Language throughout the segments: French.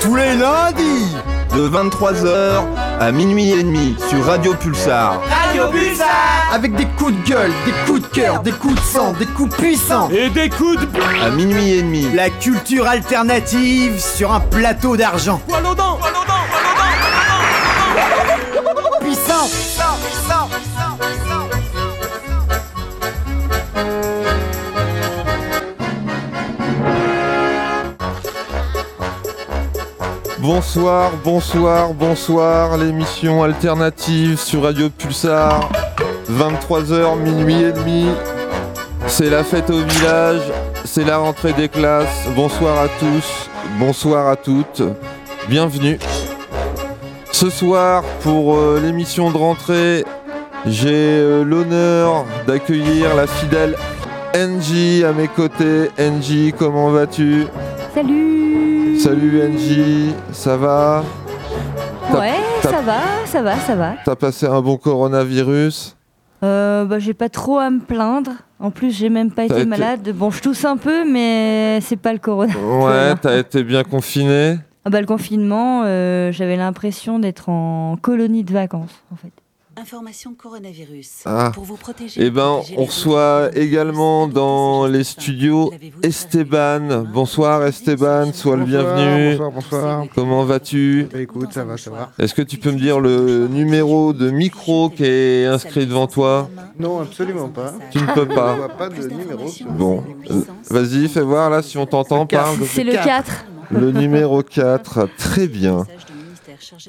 Tous les lundis De 23h à minuit et demi sur Radio Pulsar. Radio Pulsar. Avec des coups de gueule, des coups de cœur, des coups de sang, des coups puissants. Et des coups de... À minuit et demi. La culture alternative sur un plateau d'argent. Poil aux dents Poil aux dents Puissant Bonsoir, bonsoir, bonsoir, l'émission alternative sur Radio Pulsar, 23h, minuit et demi. C'est la fête au village, c'est la rentrée des classes. Bonsoir à tous, bonsoir à toutes, bienvenue. Ce soir, pour euh, l'émission de rentrée, j'ai euh, l'honneur d'accueillir la fidèle Angie à mes côtés. Angie, comment vas-tu? Salut Salut Angie, ça va Ouais, ça va, ça va, ça va. T'as passé un bon coronavirus Euh, bah, j'ai pas trop à me plaindre. En plus, j'ai même pas été été- malade. Bon, je tousse un peu, mais c'est pas le corona. Ouais, t'as été bien confiné Ah bah, le confinement, euh, j'avais l'impression d'être en colonie de vacances, en fait. Information coronavirus. Ah. Pour vous protéger. Eh ben, protéger on reçoit également dans les studios Esteban. travaillé Bonsoir Esteban, sois le bienvenu. Bonsoir, bonsoir. Comment vas-tu Bah, écoute, ça va, ça va. Est-ce que tu peux me dire le numéro de micro qui est inscrit devant toi Non, absolument pas. Tu ne peux pas. vois pas de numéro. sur- Bon, euh, vas-y, fais voir là si on t'entend, parle. C'est le 4. Le numéro 4, très bien.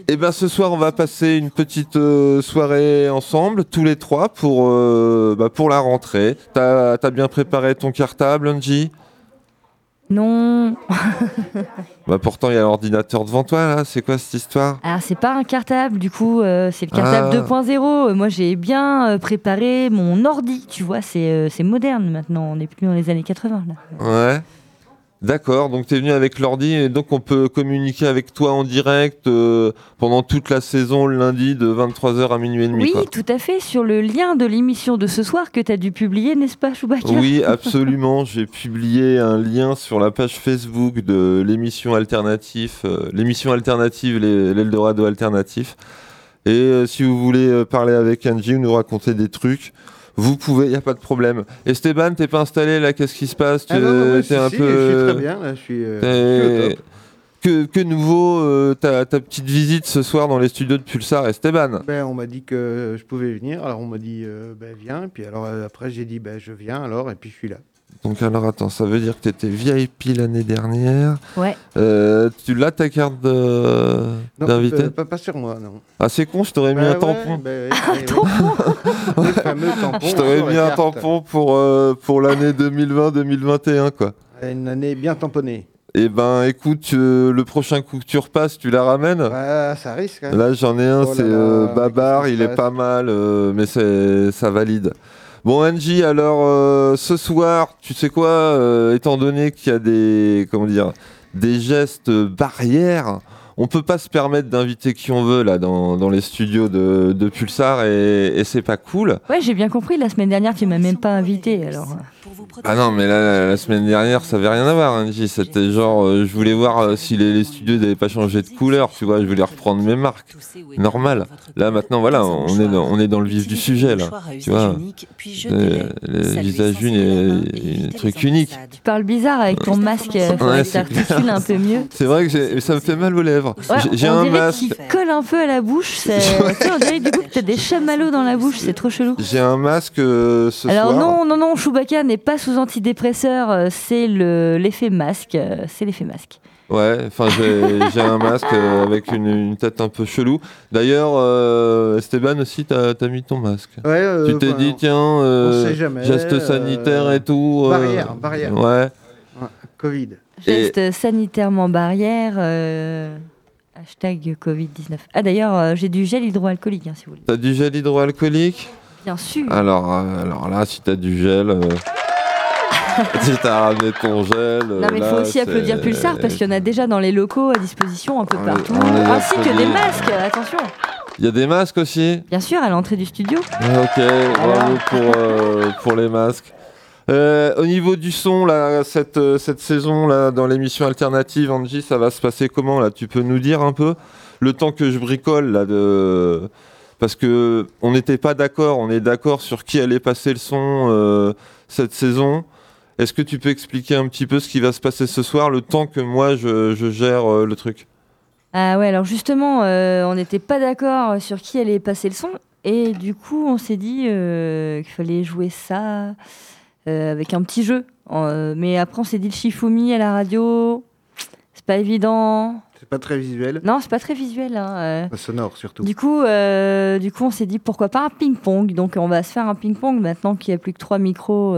Eh ben ce soir on va passer une petite euh, soirée ensemble, tous les trois, pour, euh, bah, pour la rentrée. T'as as bien préparé ton cartable, Angie? Non. Bah pourtant il y a l'ordinateur devant toi là, c'est quoi cette histoire? Alors, c'est pas un cartable, du coup, euh, c'est le cartable Ah. 2.0. Euh, Moi, j'ai bien préparé mon ordi, tu vois, c'est euh, c'est moderne maintenant. On n'est plus dans les années 80, là. Ouais. D'accord, donc tu es venu avec l'ordi et donc on peut communiquer avec toi en direct euh, pendant toute la saison le lundi de 23h à minuit et demi. Oui, quoi. tout à fait, sur le lien de l'émission de ce soir que tu as dû publier, n'est-ce pas, Chewbacca? Oui, absolument. J'ai publié un lien sur la page Facebook de l'émission alternative, euh, l'émission alternative, l'Eldorado alternatif. Et euh, si vous voulez parler avec Angie ou nous raconter des trucs, vous pouvez, il n'y a pas de problème. Esteban, t'es pas installé là Qu'est-ce qui se passe? Tu Ah si, un si, peu. Je suis très bien, là, je suis, euh. Que, que nouveau euh, ta, ta petite visite ce soir dans les studios de Pulsar, Esteban? Ben, on m'a dit que je pouvais venir, alors on m'a dit euh, ben, viens, et puis alors euh, après j'ai dit ben, je viens alors, et puis je suis là. Donc alors attends, ça veut dire que tu étais VIP l'année dernière. Ouais. Euh, tu l'as ta carte d'invité euh, pas, pas sur moi, non. Ah c'est con, je t'aurais mis un tampon. ouais, ouais, Le fameux tampon. Je t'aurais la mis un carte. tampon pour, euh, pour l'année 2020-2021 quoi. Une année bien tamponnée. Eh ben écoute, euh, le prochain coup que tu repasses, tu la ramènes Ouais, ça risque. hein. Là j'en ai un, Oh c'est euh, Babar, il est pas mal, euh, mais c'est ça valide. Bon Angie, alors euh, ce soir, tu sais quoi, euh, étant donné qu'il y a des comment dire des gestes barrières, on peut pas se permettre d'inviter qui on veut là dans, les studios de, de Pulsar et, et c'est pas cool. Ouais, j'ai bien compris. La semaine dernière, tu m'as même pas invité. Alors, Ah non, mais là, la, la semaine dernière, ça avait rien à voir, Angie. C'était genre, euh, je voulais voir euh, si les, les studios n'avaient pas changé de couleur, tu vois, je voulais reprendre mes marques. Normal. Là, maintenant, voilà, on est dans, on est dans le vif du sujet, là. Tu vois, Euh, le visage une et, et truc unique. tu parles bizarre avec ton masque. Ouais, t'articules un peu mieux. C'est vrai que ça me fait mal aux lèvres. Ouais, J'ai- un masque. qu'il colle un peu à la bouche. c'est- on dirait du coup que t'as des chamallows dans la bouche. C'est trop chelou. J'ai un masque euh, ce Alors soir. non, non, non, Chewbacca n'est pas sous antidépresseur, euh, c'est le- l'effet masque, euh, c'est l'effet masque. Ouais, enfin j'ai un masque euh, avec une, une tête un peu chelou. D'ailleurs, euh, Esteban aussi, t'as as mis ton masque. Ouais, euh, tu t'es enfin, dit tiens, euh, geste euh, sanitaire et tout. euh, barrière, barrière. Ouais. Ouais, Covid. Geste sanitairement barrière, euh, hashtag Covid-19. Ah d'ailleurs, euh, j'ai du gel hydroalcoolique, hein, si vous voulez. T'as du gel hydroalcoolique? Bien sûr. alors, euh, alors là, si t'as du gel, si t'as ramené ton gel. Non mais il faut aussi applaudir Pulsar parce qu'il y en a déjà dans les locaux à disposition un peu partout, ainsi que des masques, attention. Il y a des masques aussi Bien sûr, à l'entrée du studio. Ok, bravo pour, euh, pour les masques. Euh, au niveau du son, là, cette, euh, cette saison, là, dans l'émission alternative, Angie, ça va se passer comment, là? Tu peux nous dire un peu? Le temps que je bricole, là, de... Parce que on n'était pas d'accord, on est d'accord sur qui allait passer le son euh, cette saison. Est-ce que tu peux expliquer un petit peu ce qui va se passer ce soir, le temps que moi, je, je gère euh, le truc? Ah ouais, alors justement, euh, on n'était pas d'accord sur qui allait passer le son. Et du coup, on s'est dit euh, qu'il fallait jouer ça euh, avec un petit jeu. Euh, mais après, on s'est dit le Shifumi à la radio, c'est pas évident. C'est pas très visuel. Non, c'est pas très visuel. hein, euh. Pas sonore surtout. Du coup, euh, du coup, on s'est dit pourquoi pas un ping-pong? Donc, on va se faire un ping-pong maintenant qu'il n'y a plus que trois micros.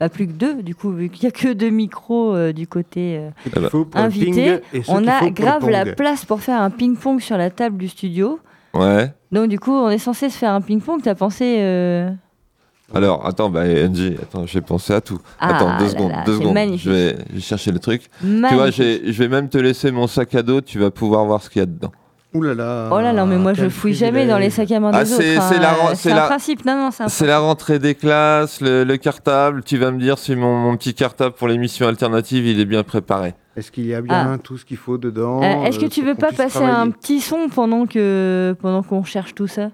Bah, plus que deux, du coup, vu qu'il n'y a que deux micros euh, du côté. euh, Invité, on a grave la place pour faire un ping-pong sur la table du studio. Ouais. Donc, du coup, on est censé se faire un ping-pong. T'as pensé. euh, Alors, attends, bah, Angie, attends, j'ai pensé à tout. Ah attends, deux secondes, là, deux secondes. magnifique. Je vais, je vais chercher le truc. Tu vois, je vais même te laisser mon sac à dos, tu vas pouvoir voir ce qu'il y a dedans. Ouh là là. Oh là là, mais moi je fouille jamais dans les sacs à main des Ah, autres. c'est- hein. la- un principe. Non, non, c'est la rentrée des classes, le, le cartable. Tu vas me dire si mon, mon petit cartable pour l'émission alternative, il est bien préparé. Est-ce qu'il y a bien Ah. tout ce qu'il faut dedans Euh, Est-ce que euh, tu veux pas passer un petit son pendant que pendant qu'on cherche tout ça?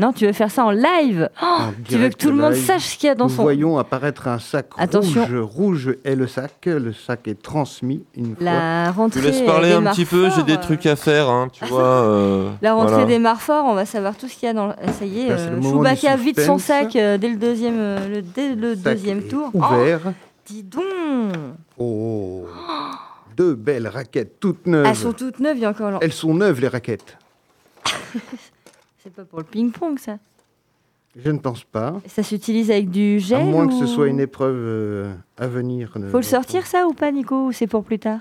Non, tu veux faire ça en live Oh, Tu veux que tout le monde live sache ce qu'il y a dans Nous son. voyons apparaître un sac Attention. rouge. Rouge est le sac. Le sac est transmis une fois. La Je rentrée. te laisse parler des un petit peu, j'ai des Marforts, trucs à faire, hein, tu vois. euh, La rentrée voilà. des Marforts, on va savoir tout ce qu'il y a dans. le- Ah, Ça y est, Là, c'est euh, Chewbacca vide son sac euh, dès le deuxième, euh, le, dès le Sac deuxième est tour. Oh, Ouvert. dis donc Oh. Deux belles raquettes toutes neuves. Elles sont toutes neuves, il y a encore. Elles sont neuves, les raquettes. C'est pas pour le ping-pong, ça. Je ne pense pas. Ça s'utilise avec du gel à moins que ce soit une épreuve euh, à venir. euh, Faut le sortir, ça, ou pas, Nico Ou c'est pour plus tard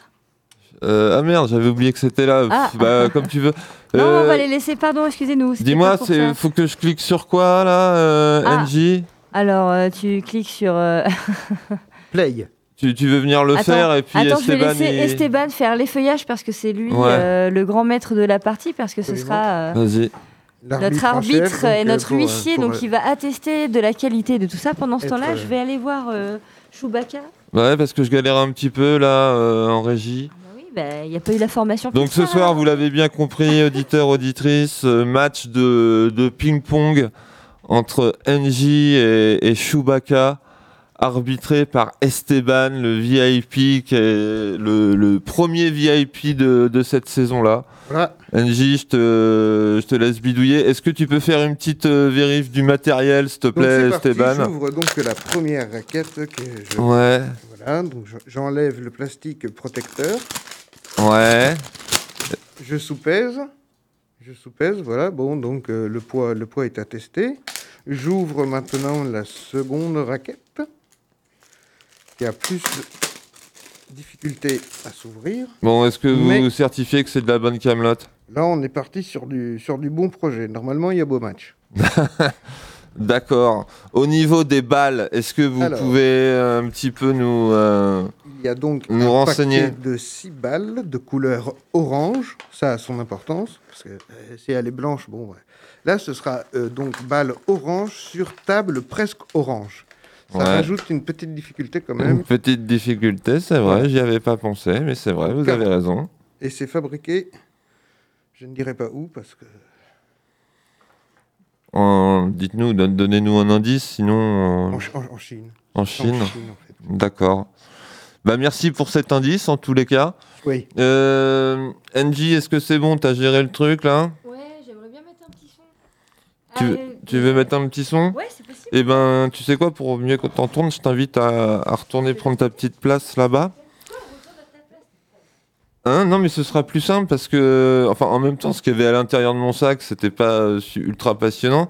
Euh, ah merde, j'avais oublié que c'était là. Ah. Pff, Bah, comme tu veux. Non, Euh, on va les laisser, pardon, excusez-nous. Dis-moi, ça. faut que je clique sur quoi là, euh, Ah. NJ Alors, euh, tu cliques sur. euh, Play. tu, tu veux venir le Attends, faire et puis Attends, je vais Esteban. laisser il- Esteban faire l'effeuillage parce que c'est lui Ouais. euh, le grand maître de la partie, parce que ce Absolument. sera euh, Vas-y. Notre arbitre et euh, notre pour, euh, huissier, pour, donc euh, il va attester de la qualité de tout ça. Pendant ce temps-là, euh, je vais aller voir euh, Chewbacca. Ouais, parce que je galère un petit peu là euh, en régie. Bah oui, bah, il n'y a pas eu la formation. pour Donc ce ça. soir, vous l'avez bien compris, auditeurs, auditrices, euh, match de, de ping-pong entre NJ et, et Chewbacca, arbitré par Esteban, le VIP, qui est le, le premier VIP de, de cette saison-là. Voilà. NJ, je te, je te laisse bidouiller. Est-ce que tu peux faire une petite euh, vérif du matériel, s'il te Donc plaît, parti, Esteban j'ouvre donc la première raquette que je... Ouais, Voilà, donc je- j'enlève le plastique protecteur, ouais. je soupèse, je soupèse, voilà, bon, donc euh, le, poids, le poids est attesté. J'ouvre maintenant la seconde raquette, qui a plus de difficulté à s'ouvrir. Bon, est-ce que vous certifiez que c'est de la bonne camelote? Là, on est parti sur du, sur du bon projet. Normalement, il y a beau match. D'accord. Au niveau des balles, est-ce que vous Alors. pouvez euh, un petit peu nous... euh, Il y a donc Nous un renseigner? paquet de 6 balles de couleur orange. Ça a son importance, parce que euh, si elle est blanche, bon... ouais. Là, ce sera euh, donc balle orange sur table presque orange. Ça Ouais. rajoute une petite difficulté quand Une même. petite difficulté, c'est vrai, j'y avais pas pensé, mais c'est vrai, vous Car- avez raison. Et c'est fabriqué, je ne dirai pas où, parce que... En- Dites-nous, don- donnez-nous un indice, sinon En, en, Ch- en- en Chine. en Chine. en fait. D'accord. Bah merci pour cet indice en tous les cas. Oui. Euh, NJ, est-ce que c'est bon T'as géré le truc là? Ouais, j'aimerais bien mettre un petit son. tu, Allez, tu veux mettre un petit son Ouais, c'est possible. Eh ben, tu sais quoi, pour mieux que t'en tournes, je t'invite à, à retourner prendre ta petite place là-bas. Hein? Non, mais ce sera plus simple parce que, enfin, en même temps, ce qu'il y avait à l'intérieur de mon sac, c'était pas euh, ultra passionnant.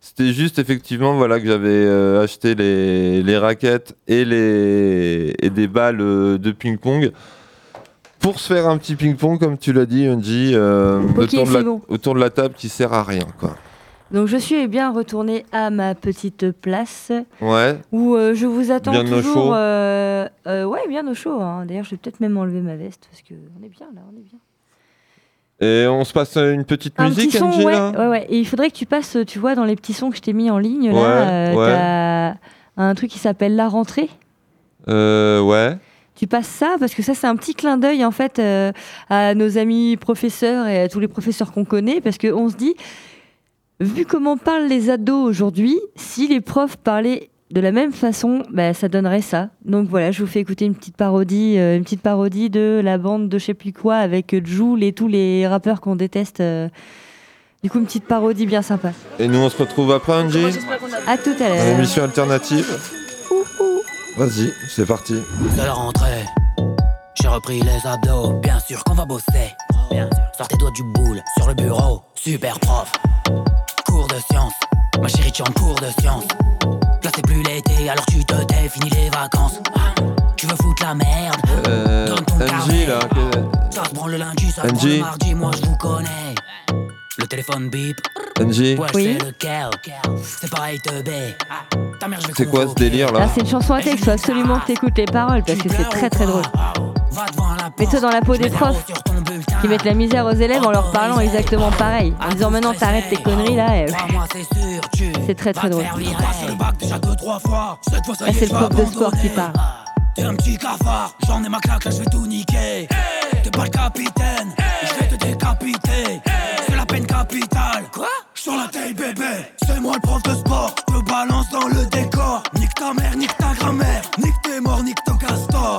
C'était juste effectivement, voilà, que j'avais euh, acheté les, les raquettes et les et des balles euh, de ping-pong pour se faire un petit ping-pong, comme tu l'as dit, Unji, euh, autour, de c'est la, bon. autour de la table qui sert à rien, quoi. Donc je suis bien retournée à ma petite place Ouais. où euh, je vous attends Bien toujours. euh, euh, ouais, bien au chaud. hein. D'ailleurs, je vais peut-être même enlever ma veste parce que on est bien là, on est bien. Et on se passe une petite Un musique, petit son, Angie, ouais, là ouais, ouais. Et il faudrait que tu passes, tu vois, dans les petits sons que je t'ai mis en ligne là. Ouais, t'as un truc qui s'appelle La Rentrée. Euh, ouais. Tu passes ça parce que ça c'est un petit clin d'œil en fait euh, à nos amis professeurs et à tous les professeurs qu'on connaît parce qu'on se dit vu comment parlent les ados aujourd'hui, si les profs parlaient de la même façon, bah, ça donnerait ça. Donc voilà, je vous fais écouter une petite parodie, euh, une petite parodie de la bande de je sais plus quoi avec Joule et tous les rappeurs qu'on déteste. euh. Du coup, une petite parodie bien sympa. Et nous, on se retrouve après, Angie À tout à l'heure. l'émission alternative. Vas-y, c'est parti. de la rentrée. J'ai repris les abdos, bien sûr qu'on va bosser. Bien sûr. Sortez-toi du boule sur le bureau, super prof. Cours de science, ma chérie, tu es en cours de science. Là c'est plus l'été, alors tu te fini les vacances. Tu veux foutre la merde, Euh, Angie, là. que- ça se branle le lundi, ça se Angie. le mardi, moi je vous connais. Le téléphone bip, Angie, ouais Oui. c'est pareil teubé. Ta mère je vais c'est quoi ce délire Là, là c'est une chanson à texte, faut absolument que t'écoutes les paroles parce que c'est très très drôle. Mets-toi dans la peau des profs qui mettent la misère aux élèves en leur parlant exactement pareil. En disant maintenant t'arrêtes tes conneries là. et- C'est très très drôle. Là c'est le prof de sport qui parle. T'es un petit cafard, j'en ai ma claque, là je vais tout niquer. T'es pas le capitaine, c'est moi le prof de sport. Te balance dans le décor. Nique ta mère, nique ta grand-mère, nique tes morts, nique ton castor.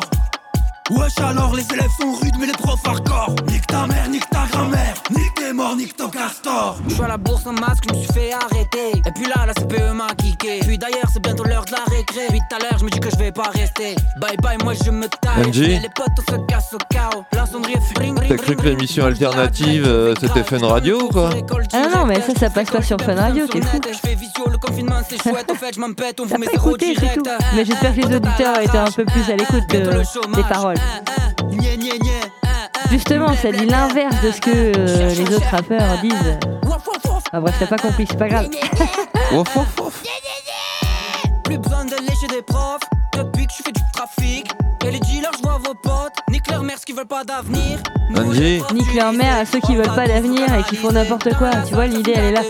Wesh alors les élèves sont rudes mais les profs hardcore Nique ta mère, nique ta grand-mère Nique tes morts, nique ton castor Je suis à la bourse en masque, je me suis fait arrêter Et puis là, la CPE m'a kické Puis d'ailleurs c'est bientôt l'heure de la récré Puis tout à l'heure je me dis que je vais pas rester Bye bye, moi je me taille les potes on se casse au chaos La sonnerie T'as cru que l'émission alternative, euh, c'était Fun Radio ou quoi Ah non, mais ça, ça passe pas sur Fun Radio, t'es fou. Je fais visio, le confinement c'est chouette Au fait je m'en pète, on T'as vous met pas zéro écouté, c'est direct tout. Mais j'espère que les auditeurs étaient un peu plus à l'écoute de- des paroles. Justement, ça dit l'inverse de ce que euh, les autres rappeurs disent. Ah bref, t'as pas compris, c'est pas grave. Plus besoin de lécher des profs depuis que je fais du trafic. Et les dealers, je vois vos potes. Nique leur mère, qui veulent pas d'avenir. Nique leur mère à ceux qui veulent pas d'avenir et qui font n'importe quoi. Tu vois, l'idée elle est là.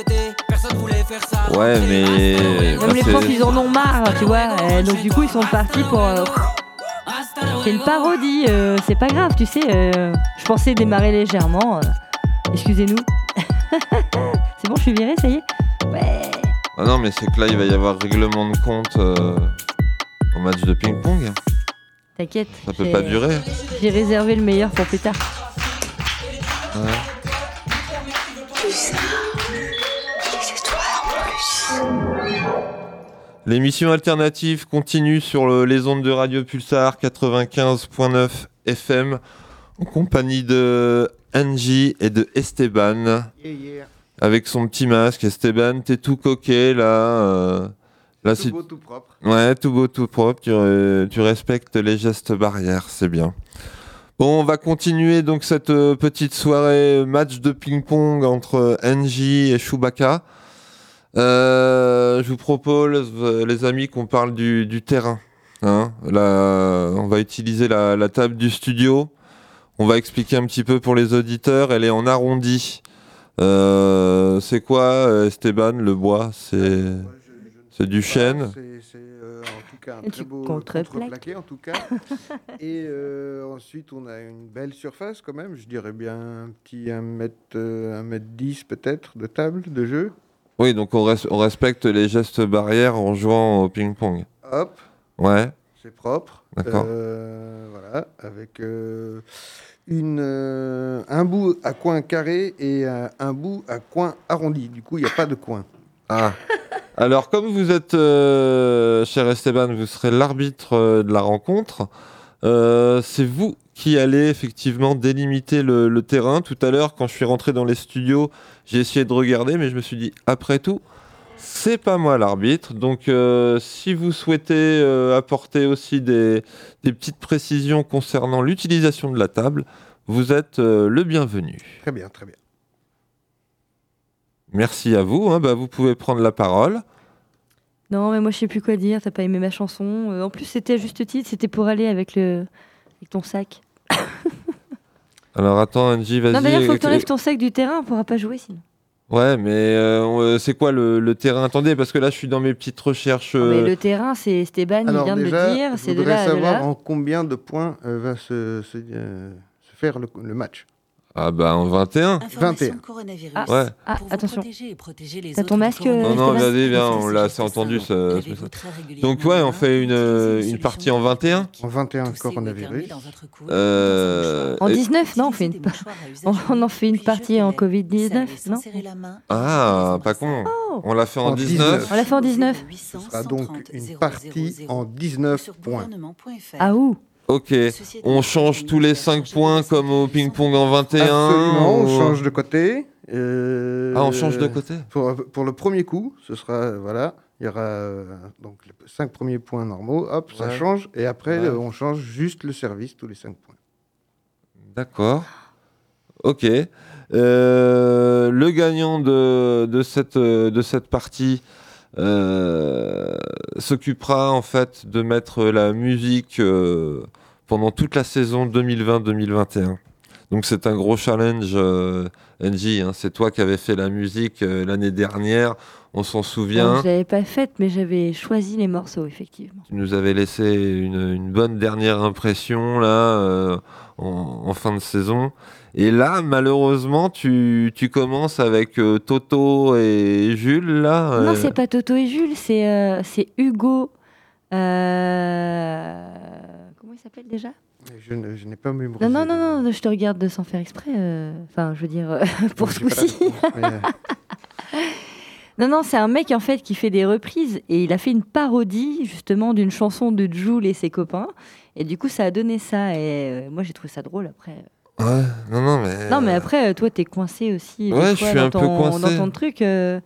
Ouais, mais. Même bah, les profs, ils en ont marre, tu vois. donc du coup, ils sont partis pour. euh, C'est une parodie, euh, c'est pas grave, tu sais. euh, je pensais démarrer légèrement. euh, Excusez-nous. c'est bon, je suis virée, ça y est Ouais. Ah non, mais c'est que là, il va y avoir règlement de compte euh, au match de ping-pong. T'inquiète. Ça peut pas durer. J'ai réservé le meilleur pour plus tard. L'émission alternative continue sur le- les ondes de Radio Pulsar 95.9 FM en compagnie de Angie et de Esteban Yeah, yeah. Avec son petit masque. Esteban, t'es tout coquet là. euh, là, Tout beau, tout propre. Ouais, tout beau, tout propre. Tu, euh, tu respectes les gestes barrières, c'est bien. Bon, on va continuer donc cette euh, petite soirée match de ping-pong entre Angie et Chewbacca. Je vous propose, les amis, qu'on parle du, du terrain. Hein Là, on va utiliser la, la table du studio. On va expliquer un petit peu pour les auditeurs. Elle est en arrondi. Euh, c'est quoi, euh, Esteban, le bois? C'est ne c'est du chêne? C'est euh, en tout cas un très beau contreplaqué en tout cas. Et euh, ensuite on a une belle surface quand même, je dirais bien un petit 1 mètre, euh, 1 mètre 10 peut-être de table de jeu. Oui, donc on, res- on respecte les gestes barrières en jouant au ping-pong. Hop, Ouais, c'est propre. D'accord. Euh, voilà, avec euh, euh, un bout à coin carré et un, un bout à coin arrondi. Du coup, il n'y a pas de coin. Ah. Alors, comme vous êtes, euh, cher Esteban, vous serez l'arbitre euh, de la rencontre. euh, c'est vous qui allez effectivement délimiter le terrain. Tout à l'heure, quand je suis rentré dans les studios, j'ai essayé de regarder, mais je me suis dit, après tout, c'est pas moi l'arbitre. Donc, euh, si vous souhaitez euh, apporter aussi des, des petites précisions concernant l'utilisation de la table, vous êtes euh, le bienvenu. Très bien, très bien. Merci à vous. hein. Bah, vous pouvez prendre la parole. Non, mais moi je sais plus quoi dire, t'as pas aimé ma chanson. Euh, en plus, c'était à juste titre, c'était pour aller avec, le... avec ton sac. Alors attends, Angie, vas-y. Non, d'ailleurs, faut que éc- t'enlèves ton sac du terrain, on pourra pas jouer sinon. Ouais, mais euh, euh, c'est quoi le, le terrain? Attendez, parce que là, je suis dans mes petites recherches. Non, mais euh, le terrain, c'est Esteban, il Alors vient de déjà, le dire. je C'est de voudrais là à de savoir là. en combien de points euh, va se, se, euh, se faire le, le match. Ah bah en 21 Information 21. coronavirus. Ah, Ouais. ah, Pour vous attention. protéger et protéger les T'as autres ton masque, euh, Non, non, vas-y, viens, on l'a assez entendu, ça- régulièrement Donc ouais, on fait une, euh, une partie en 21 En 21 Toussez ou coronavirus. éternuez dans votre coude, Euh, En mouchoir. et- 19, non, on fait une, on, en fait une partie en jetez-les. Covid-19, Servez sans non. Ah, pas con. embrassades. On l'a fait en En 19 On l'a fait en 19 Ce sera donc une partie en 19 points. Ah ouh Ok. On change tous les 5 points comme au ping-pong en 21 Absolument, on change de côté. euh, Ah, on change de côté Pour, pour le premier coup, ce sera, voilà, il y aura euh, donc les 5 premiers points normaux, hop, ça change, et après, Ouais. euh, on change juste le service, tous les 5 points. D'accord. Ok. Euh, le gagnant de, de, cette, de cette partie euh, s'occupera en fait de mettre la musique euh, pendant toute la saison 2020-2021. Donc c'est un gros challenge, euh, NJ. hein. C'est toi qui avais fait la musique euh, l'année dernière, on s'en Non, souvient. Je l'avais pas faite, mais j'avais choisi les morceaux, effectivement. Tu nous avais laissé une, une bonne dernière impression là euh, en, en fin de saison. Et là, malheureusement, tu, tu commences avec euh, Toto et Jules là. Non, euh, c'est pas Toto et Jules, c'est euh, c'est Hugo. euh, Comment il s'appelle déjà? Je, n'ai pas mémorisé. Non, non, non, non, je te regarde de sans faire exprès. euh, Enfin, je veux dire, euh, pour ce coup-ci. Non, non, c'est un mec en fait qui fait des reprises et il a fait une parodie justement d'une chanson de Jules et ses copains. Et du coup, ça a donné ça. Et euh, moi, j'ai trouvé ça drôle après. Ouais, non, non, mais. Non, mais après, euh, toi, t'es coincé aussi. Ouais, je suis dans un peu coincé. Dans ton truc. euh,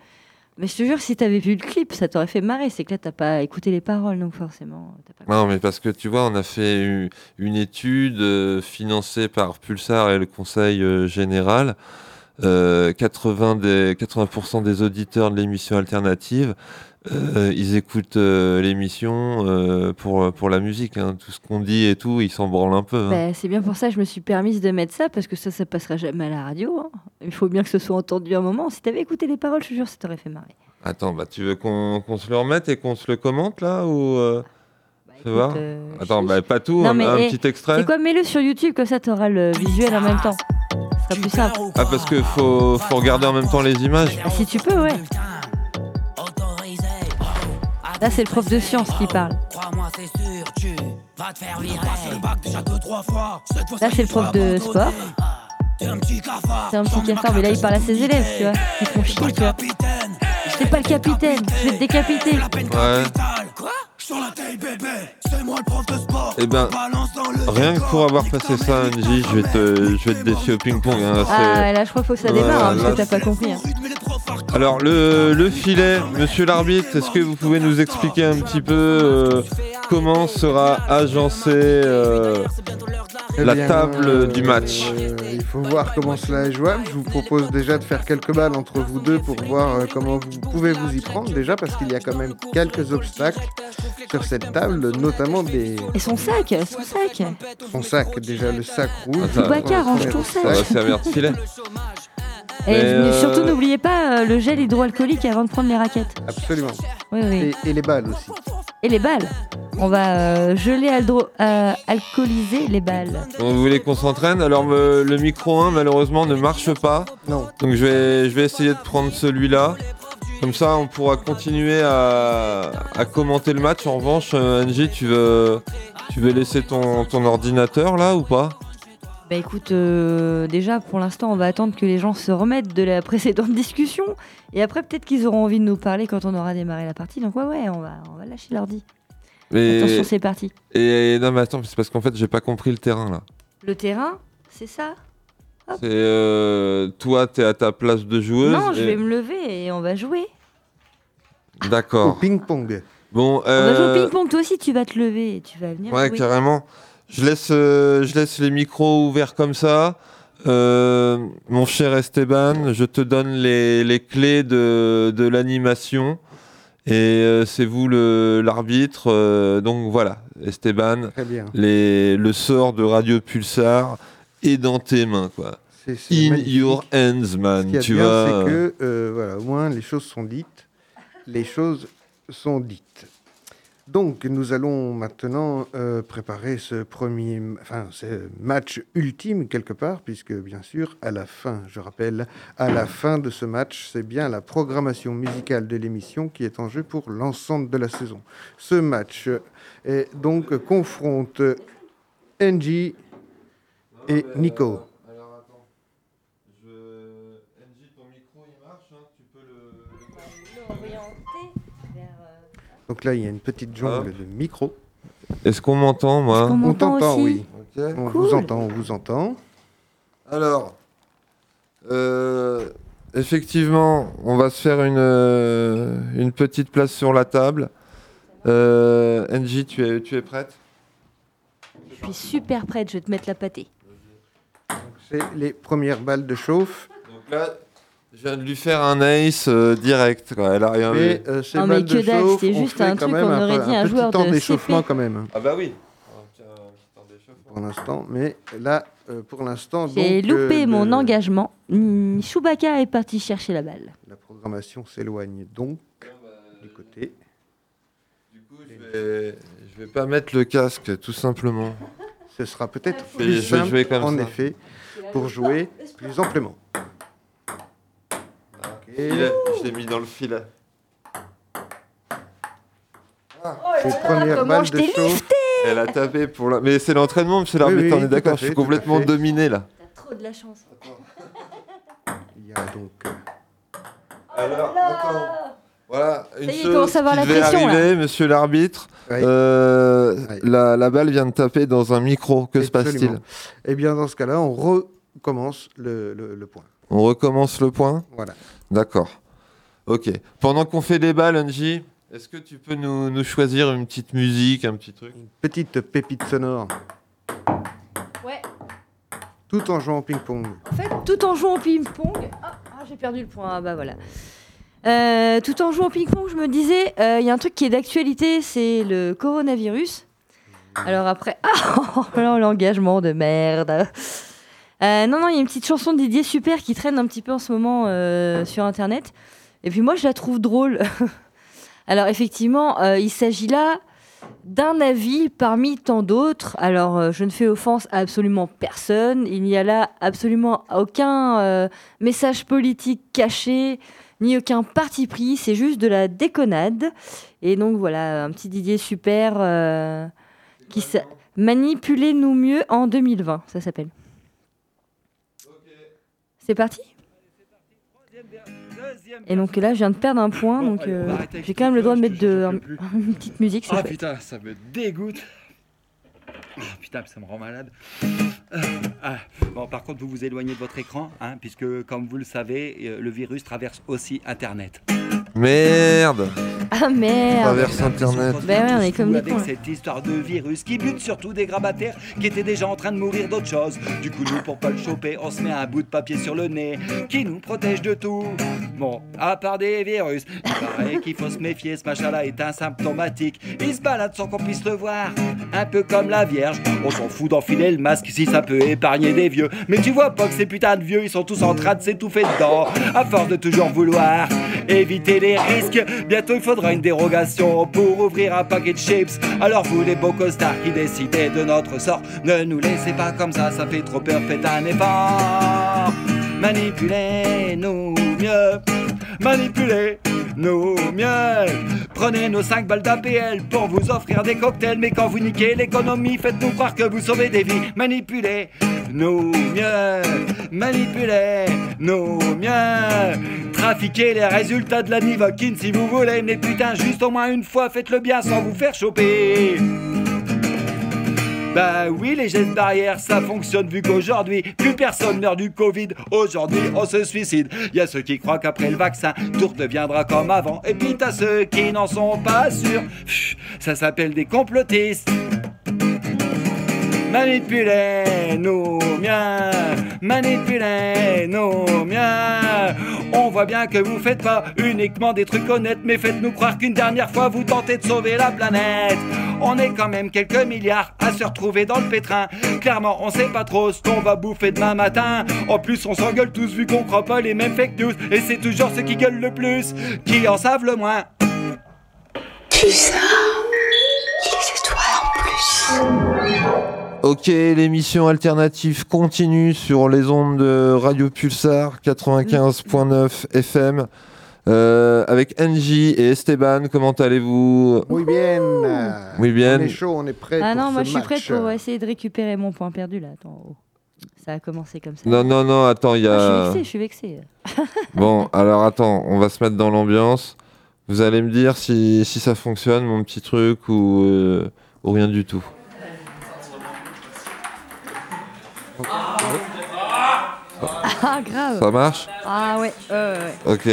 Mais je te jure, si t'avais vu le clip, ça t'aurait fait marrer. C'est que là, t'as pas écouté les paroles, donc forcément. pas- Non, mais parce que tu vois, on a fait une étude euh, financée par Pulsar et le Conseil euh, général. Euh, 80 des, 80% des auditeurs de l'émission alternative, euh, ils écoutent euh, l'émission euh, pour, pour la musique. hein. Tout ce qu'on dit et tout, ils s'en branlent un peu. hein. Bah, c'est bien pour ça que je me suis permise de mettre ça, parce que ça, ça passera jamais à la radio. hein. Il faut bien que ce soit entendu un moment. Si t'avais écouté les paroles, je te jure, ça t'aurait fait marrer. Attends, bah, tu veux qu'on se le remette et qu'on se le commente là ou euh, Bah, euh, Attends, je- bah, pas tout, Non, un, mais, un eh, petit extrait. C'est quoi Mets-le sur YouTube, comme ça t'auras le visuel en même temps. Ce sera plus simple. Ah, parce que faut, faut regarder en même temps les images. Ah, si tu peux, ouais. Là, c'est le prof de sciences qui parle. Crois-moi, c'est sûr, tu vas te faire virer. le bac déjà deux, trois fois. Cette fois, Là, c'est le prof de sport. C'est un petit cafard, mais là, il parle à ses élèves, tu vois. Ils font chier, tu vois. C'est pas le capitaine, je vais te décapiter. Ouais. capitale. Quoi Sur la taille, bébé. C'est moi le prof de sport. Eh ben, Rien que pour avoir passé ça, NJ, je vais te, je vais te défier au ping-pong. hein, Ah, là, je crois qu'il faut que ça démarre, hein, parce que t'as pas compris. hein. Alors, le, le filet, monsieur l'arbitre, est-ce que vous pouvez nous expliquer un petit peu euh, comment sera agencé euh, eh la bien, table euh, du match? euh, Il faut voir comment cela est jouable. Je vous propose déjà de faire quelques balles entre vous deux pour voir euh, comment vous pouvez vous y prendre déjà, parce qu'il y a quand même quelques obstacles sur cette table, notamment des Et son sac, son sac. son sac. Déjà le sac rouge. Attends. Boubacar, range ton sac. Ça va servir de filet Et Mais, euh, surtout, n'oubliez pas euh, le gel hydroalcoolique avant de prendre les raquettes. Absolument. Oui, oui. Et, et les balles aussi. Et les balles. On va euh, geler, aldro- euh, alcooliser les balles. Vous voulez qu'on s'entraîne? Alors, le micro 1, malheureusement, ne marche pas. Non. Donc, je vais, je vais essayer de prendre celui-là. Comme ça, on pourra continuer à, à commenter le match. En revanche, euh, Angie, tu veux, tu veux laisser ton, ton ordinateur là ou pas? Bah écoute, euh, déjà pour l'instant, on va attendre que les gens se remettent de la précédente discussion. Et après, peut-être qu'ils auront envie de nous parler quand on aura démarré la partie. Donc ouais, ouais, on va, on va lâcher l'ordi. Et, Attention, c'est parti. et non, mais attends, c'est parce qu'en fait, j'ai pas compris le terrain là. Le terrain, c'est ça C'est euh, toi, t'es à ta place de joueuse. Non, je vais me lever et on va jouer. Au D'accord. ping-pong. Bon, On va jouer au euh, ping-pong. Toi aussi, tu vas te lever et tu vas venir Ouais, jouer. carrément. Je laisse, euh, je laisse les micros ouverts comme ça. Euh, mon cher Esteban, je te donne les, les clés de, de l'animation. Et euh, c'est vous le- l'arbitre. euh, donc voilà, Esteban, Très bien. les, le sort de Radio Pulsar est dans tes mains. Quoi. C'est c'est In magnifique. your hands, Ce man. de Tu vois. c'est que, euh, voilà, au moins, les choses sont dites. Les choses sont dites. Donc, nous allons maintenant euh, préparer ce premier, enfin, ce match ultime quelque part, puisque bien sûr, à la fin, je rappelle, à la fin de ce match, c'est bien la programmation musicale de l'émission qui est en jeu pour l'ensemble de la saison. Ce match est donc confronte NG et Nico. Donc là, il y a une petite jungle de micro. Est-ce qu'on m'entend, moi qu'on On m'entend t'entend, aussi oui. On Cool. vous entend, on vous entend. Alors, euh, effectivement, on va se faire une, euh, une petite place sur la table. Euh, NJ, tu es, tu es prête? Je suis super prête, je vais te mettre la pâtée. C'est les premières balles de chauffe. Donc là, je viens de lui faire un ace euh, direct. Quoi. Elle a rien vu. Mais euh, mais de que dalle, chauffe, c'était on juste fait un quand truc même qu'on aurait peu- dit un un petit joueur temps de d'échauffement CP. quand même Ah bah oui. Ok, un petit temps d'échauffement. pour l'instant. Mais là, euh, pour l'instant, J'ai donc, loupé euh, mon le- engagement. Hmm, Chewbacca est parti chercher la balle. La programmation s'éloigne donc du côté. Du coup, je vais, je vais pas mettre le casque, tout simplement. Ce sera peut-être Je vais- plus je vais simple, comme en ça. effet, pour jouer plus amplement. Et Filet, Je l'ai mis dans le filet. premières comment balles je de t'ai chauffe. Elle a tapé pour la. Mais c'est l'entraînement, monsieur l'arbitre, oui, on est d'accord. Je suis complètement dominé là. T'as trop de la chance. Il y a donc euh, Alors, attends. Voilà, une Ça y est, il chose commence à avoir qui la devait pression, là. arriver, monsieur l'arbitre. Euh, la, la balle vient de taper dans un micro. Que se passe-t-il. Eh bien, dans ce cas-là, on recommence le, le- le point. On recommence le point? Voilà. D'accord. Ok. Pendant qu'on fait des balles, Angie, est-ce que tu peux nous, nous choisir une petite musique, un petit truc? Une petite pépite sonore, Ouais. tout en jouant au ping-pong. En fait, tout en jouant au ping-pong. Ah, ah, j'ai perdu le point. Ah bah voilà. Euh, tout en jouant au ping-pong, je me disais, euh, il y a un truc qui est d'actualité, c'est le coronavirus. Alors après, ah, oh, l'engagement de merde. Euh, non, non, il y a une petite chanson de Didier Super qui traîne un petit peu en ce moment euh, sur Internet. Et puis moi, je la trouve drôle. Alors effectivement, euh, il s'agit là d'un avis parmi tant d'autres. Alors, je ne fais offense à absolument personne. Il n'y a là absolument aucun message politique caché, ni aucun parti pris. C'est juste de la déconnade. Et donc, voilà, un petit Didier super qui Manipulez-nous mieux en 2020, ça s'appelle. C'est parti Et donc là, je viens de perdre un point, Bon, donc euh, j'ai quand même le droit de mettre de, un- une petite musique. Ah putain, ça me dégoûte. Ah putain, ça me rend malade. Euh, ah, bon, par contre, vous vous éloignez de votre écran, hein, puisque, comme vous le savez, euh, le virus traverse aussi Internet. Merde Ah merde Traverse Internet. Ben ouais, on est comme des avec cons, là. cette histoire de virus qui bute surtout des grabataires qui étaient déjà en train de mourir d'autre chose. Du coup, nous, pour pas le choper, on se met un bout de papier sur le nez qui nous protège de tout. Bon, à part des virus, il paraît qu'il faut se méfier, ce machin-là est asymptomatique. Il se balade sans qu'on puisse le voir, un peu comme la Vierge. On s'en fout d'enfiler le masque si ça peut épargner des vieux. Mais tu vois pas que ces putains de vieux, ils sont tous en train de s'étouffer dedans, à force de toujours vouloir éviter les risques. Bientôt, il faudra une dérogation pour ouvrir un paquet de chips. Alors vous, les beaux costards qui décidez de notre sort, ne nous laissez pas comme ça, ça fait trop peur, faites un effort. Manipulez-nous mieux, manipulez-nous mieux. Prenez nos 5 balles d'APL pour vous offrir des cocktails, mais quand vous niquez l'économie, faites-nous croire que vous sauvez des vies. Manipulez-nous mieux, manipulez-nous mieux. Trafiquez les résultats de la Nivoquine si vous voulez, mais putain, juste au moins une fois, faites-le bien sans vous faire choper. Bah oui, les gestes barrières, ça fonctionne vu qu'aujourd'hui, plus personne meurt du Covid. Aujourd'hui, on se suicide. Y a ceux qui croient qu'après le vaccin, tout redeviendra comme avant. Et puis t'as ceux qui n'en sont pas sûrs. Ça s'appelle des complotistes. Manipulez-nous bien, manipulez-nous bien. On va voit bien que vous faites pas uniquement des trucs honnêtes, mais faites-nous croire qu'une dernière fois vous tentez de sauver la planète. On est quand même quelques milliards à se retrouver dans le pétrin. Clairement, on sait pas trop ce qu'on va bouffer demain matin. En plus, on s'engueule tous vu qu'on croit pas les mêmes fake news. Et c'est toujours ceux qui gueulent le plus qui en savent le moins. Pulsar. Les étoiles en plus. Ok, l'émission alternative continue sur les ondes de Radio Pulsar 95.9 FM. Euh, avec Angie et Esteban, comment allez-vous? Muy bien. Oui, bien. On est chaud, on est prêt Ah pour non, ce moi je suis prête match. pour essayer de récupérer mon point perdu là. Attends, oh. ça a commencé comme ça. Non, non, non, attends, il y Ah, a... je suis vexée, je suis vexée. Bon, alors attends, on va se mettre dans l'ambiance. Vous allez me dire si, si ça fonctionne, mon petit truc, ou, euh, ou rien du tout. Ah, grave. Ça marche Ah ouais, euh, ouais. Ok.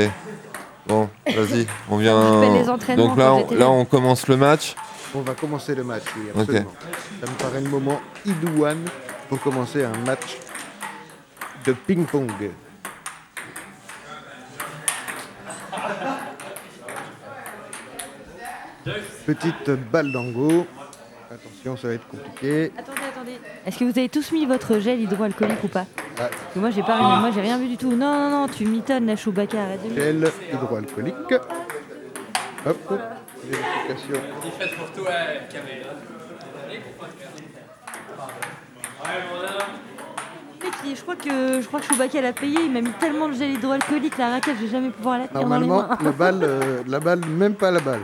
Bon, vas-y, on vient... les entraînements Donc là quand on, j'étais là, jeune. on commence le match. On va commencer le match, oui, Ok. absolument. Ça me paraît le moment idoine pour commencer un match de ping-pong. Petite balle d'ango. Attention, ça va être compliqué. Est-ce que vous avez tous mis votre gel hydroalcoolique ou pas moi j'ai pas rien, moi j'ai rien vu du tout. Non, non, non, tu m'étonnes la Chewbacca, arrête de gel hydroalcoolique. Hop, hop. Vérification. Je crois que je crois que Chewbacca l'a payé, il m'a mis tellement de gel hydroalcoolique, la raquette, je vais jamais pouvoir la tenir dans les Normalement, mains. la balle, euh, la balle, même pas la balle.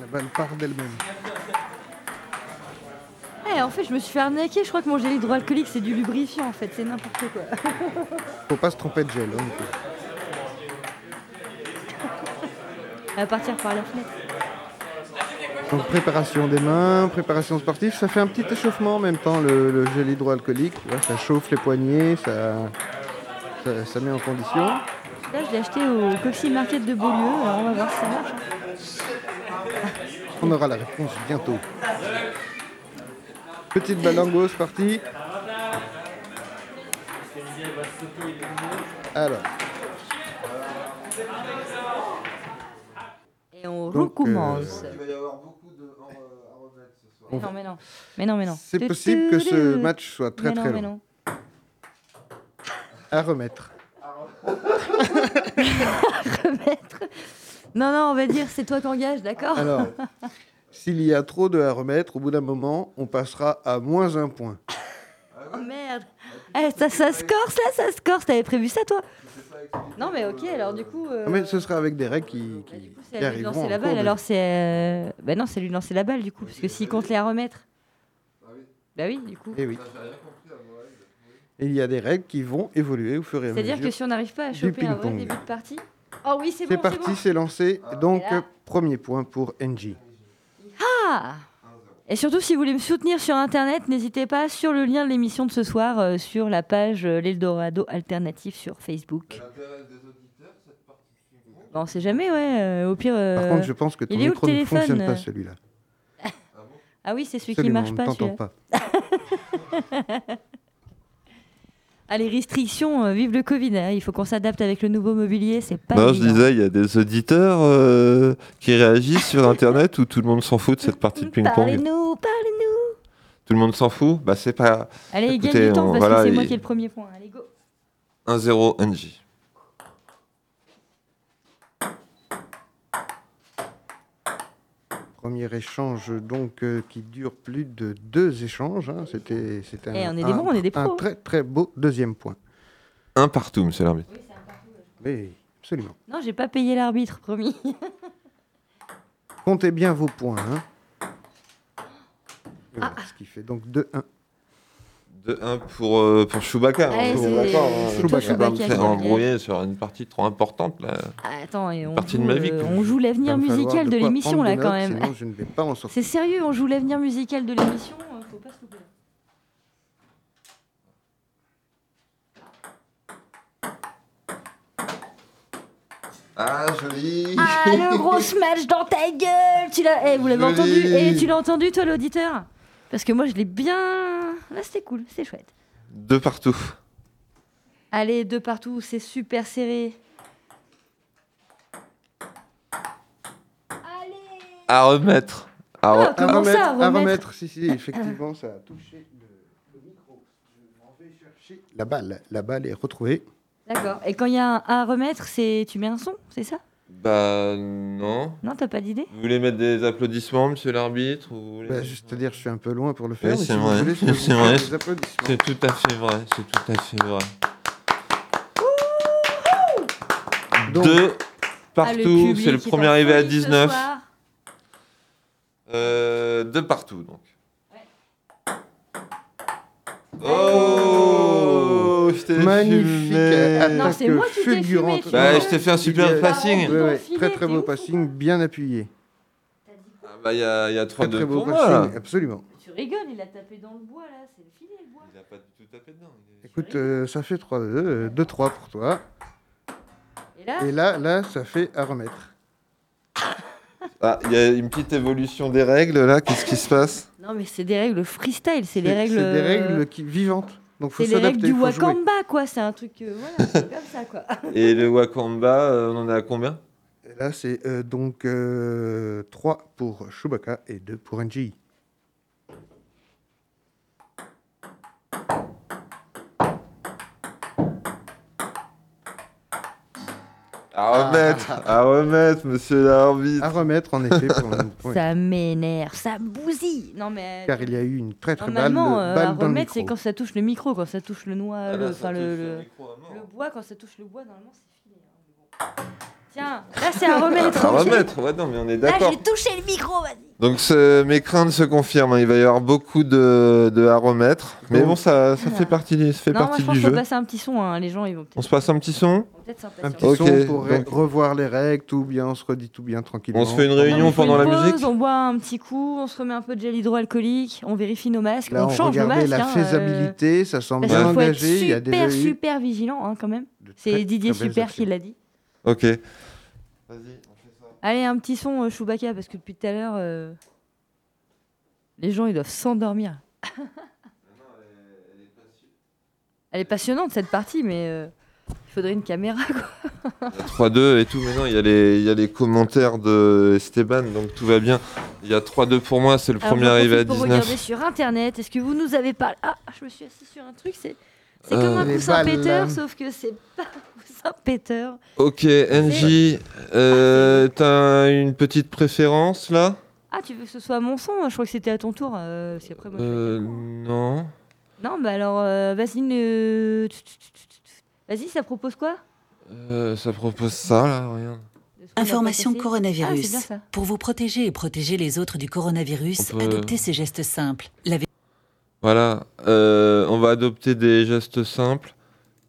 La balle part d'elle-même. Eh, en fait, je me suis fait arnaquer, je crois que mon gel hydroalcoolique c'est du lubrifiant en fait, c'est n'importe quoi. Faut pas se tromper de gel. hein. Elle va partir par la fenêtre. Donc préparation des mains, préparation sportive, ça fait un petit échauffement en même temps le, le gel hydroalcoolique. Ça chauffe les poignets, ça, ça, ça met en condition. Là, je l'ai acheté au Coxy Market de Beaulieu, alors on va voir si ça marche. hein. On aura la réponse bientôt. Petite balango, c'est parti. Alors, Et on Donc, recommence. on- Non, mais non. Mais non, mais non. c'est possible que ce match soit très Mais non, très mais long. non. À remettre. Remettre. Non, non, on va dire c'est toi qui engage, d'accord? Alors, s'il y a trop de à remettre, au bout d'un moment, on passera à moins un point. Oh merde Eh, ça, ça se corse là, ça se corse. T'avais prévu ça, toi Non, mais ok, alors du coup. euh, Ah, Mais ce sera avec des règles qui, qui, c'est qui lui arriveront. lancer la balle, de- alors c'est. euh, Bah non, c'est lui lancer la balle du coup, parce que s'il compte les à remettre. Bah oui, du coup. Eh oui. Et il y a des règles qui vont évoluer au fur et à mesure. C'est-à-dire que si on n'arrive pas à choper un vrai début de partie. Oh oui, c'est C'est bon, parti, bon. c'est lancé. Donc, Et là- euh, premier point pour NG. Ah Et surtout, si vous voulez me soutenir sur Internet, n'hésitez pas sur le lien de l'émission de ce soir, euh, sur la page euh, L'Eldorado Alternatif sur Facebook. Bon, on sait jamais, ouais. euh, au pire. Par contre, je pense que ton il est où le micro ne téléphone fonctionne pas, celui-là. Ah oui, c'est celui qui Absolument, marche on ne pas. t'entend celui-là. pas. Ah, les restrictions, euh, vive le Covid. hein, Il faut qu'on s'adapte avec le nouveau mobilier, c'est pas. Non, je disais, il y a des auditeurs euh, qui réagissent sur Internet ou tout le monde s'en fout de cette partie de ping-pong? Parlez-nous, parlez-nous. Tout le monde s'en fout? Bah c'est pas Allez, Écoutez, gagne du temps on- parce voilà, que c'est moi qui ai le premier point. Allez, go. 1-0 NJ. Premier échange donc euh, qui dure plus de deux échanges. hein. C'était, c'était Eh, un, on est des un- bons, on est des un très très beau deuxième point. Un partout, monsieur l'arbitre. Oui, absolument. Non, j'ai pas payé l'arbitre, promis. Comptez bien vos points. hein. Ah. voilà, ce qui fait donc 2-1. 2-1 pour, euh, pour Chewbacca. Hein, c'est- d'accord, c'est hein. Chewbacca, me faire embrouiller sur une partie trop importante là. Ah, Attends, et on, Partie de joue, ma vie, euh, on joue l'avenir musical de l'émission là quand même. Sinon, je ne vais pas en sortir. C'est sérieux, on joue l'avenir musical de l'émission, euh, faut pas se louper. Ah, joli Ah, le gros smash dans ta gueule Tu l'as, eh, vous l'avez entendu Et tu l'as entendu toi l'auditeur? Parce que moi, je l'ai bien. Là, c'était cool, c'était chouette. Deux partout. Allez, deux partout, c'est super serré. Allez À remettre. À, ah, remettre, si, si, effectivement, ça a touché le, micro. Je m'en vais chercher la balle. La balle est retrouvée. D'accord. Et quand il y a un à remettre, c'est tu mets un son, c'est ça? Bah non. Non, t'as pas d'idée? Vous voulez mettre des applaudissements, monsieur l'arbitre ou Bah, C'est-à-dire, je suis un peu loin pour le faire. C'est si vous vrai, voulez, je peux c'est tout à fait vrai, c'est tout à fait vrai. Donc, Deux Ah, partout, public c'est le premier arrivé à folie ce 19. soir. Euh, deux partout donc. Oh, je t'ai Magnifique filmé. attaque Non, c'est moi qui t'ai fulgurante. tu Bah, je t'ai fait un super Il passing. Ouais, ouais, Filé, très très beau passing, bien appuyé. Ah bah il y a, y a Très 3-2 très beau pour moi là. passing, absolument. Tu rigoles, il a tapé dans le bois là, c'est le filet le bois. Il a pas du tout tapé dedans. est- Écoute, euh, ça fait 3-2, euh, 2-3 pour toi. Et là, Et là, là, ça fait à remettre. Ah, il y a une petite évolution des règles là, qu'est-ce qui se passe? Non mais c'est des règles freestyle, c'est les règles. C'est des euh, règles qui, vivantes. Donc faut C'est les règles du faut jouer. Wakamba quoi, c'est un truc euh, voilà, c'est comme ça quoi. Et le Wakamba, euh, on en est à combien? Là, c'est euh, donc 3 pour Chewbacca et 2 pour NJ. À remettre, à remettre, monsieur l'arbitre. À remettre, en effet, pour le point. Ça m'énerve, ça bousille. Non mais car il y a eu une très très balle, normalement euh, balle à dans le remettre c'est quand ça touche le micro, quand ça touche le noix, Ah, le, là, ça enfin touche le, le le, micro à mort. le bois quand ça touche le bois normalement c'est filé. hein, mais bon. Tiens, là c'est à remettre. À remettre, ouais, non, mais on est Là d'accord. j'ai touché le micro, vas-y. Donc ce- mes craintes se confirment, hein, il va y avoir beaucoup de, de à remettre. Mais bon, ça, ça fait partie, ça fait Non, moi partie je pense du qu'il faut jeu. passer un petit son, hein, les gens ils vont On se passe un petit son Un petit Ok, son pour donc- revoir les règles, tout bien, on se redit tout bien tranquillement. On se fait une réunion on fait pendant une la pause, musique On boit un petit coup, on se remet un peu de gel hydroalcoolique, on vérifie nos masques, Là, on on, change nos masques. la hein, faisabilité, ça semble euh, bien engagé. Il y a super, super vigilant hein, quand même. C'est Didier Super qui l'a dit. Ok. Vas-y, on fait ça. Allez, un petit son euh, Chewbacca, parce que depuis tout à l'heure, euh, les gens ils doivent s'endormir. Elle est passionnante cette partie, mais euh, il faudrait une caméra. Quoi. Il y a 3-2 et tout, mais non, il y, a les, il y a les commentaires de Esteban, donc tout va bien. Il y a 3-2 pour moi, c'est le Alors, premier arrivé à profite pour regarder 19. sur internet. Est-ce que vous nous avez parlé Ah, je me suis assis sur un truc. C'est c'est Euh, comme un coussin péteur, sauf que c'est pas péteur. Ok, NJ, euh, t'as une petite préférence là? Ah, tu veux que ce soit mon son Je crois que c'était à ton tour. euh, parce qu'après, moi, je fais euh, Non. Non, bah alors, euh, vas-y. ne- Vas-y, ça propose quoi? Euh, ça propose ça là, regarde. De ce qu'on a Information pas passé Ah, c'est bien coronavirus. ça. Pour vous protéger et protéger les autres du coronavirus, On peut- adoptez ces gestes simples. Lavez Voilà, euh, on va adopter des gestes simples.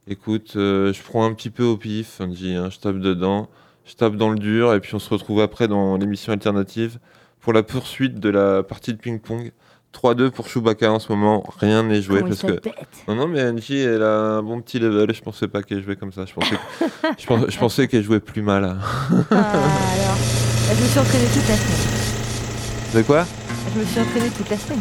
Écoute, euh, je prends un petit peu au pif, NJ, hein, je tape dedans, je tape dans le dur, et puis on se retrouve après dans l'émission alternative pour la poursuite de la partie de ping-pong. 3-2 pour Chewbacca en ce moment, rien n'est joué Comment parce que Non, non, mais Angie, elle a un bon petit level. Je pensais pas qu'elle jouait comme ça. Je pensais, que- je pens- je pensais qu'elle jouait plus mal. hein. Ah, alors, je me suis entraîné toute la semaine. De quoi? Je me suis entraîné toute la semaine.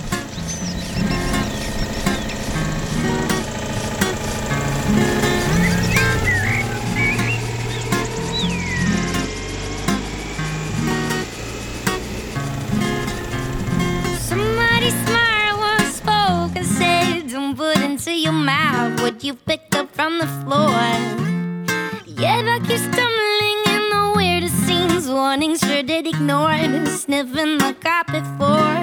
Into your mouth what you picked up from the floor. Yet I keep stumbling in the weirdest scenes, warnings sure did ignored, sniffing the carpet floor.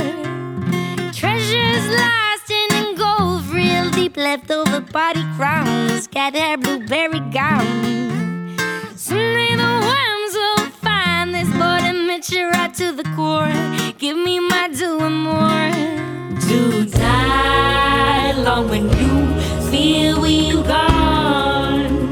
Treasures lost in gold, real deep leftover party crowns, cat hair, blueberry gown. Someday the worms will find this boy and mature right to the core. Give me my due and more. To die long when you feel we gone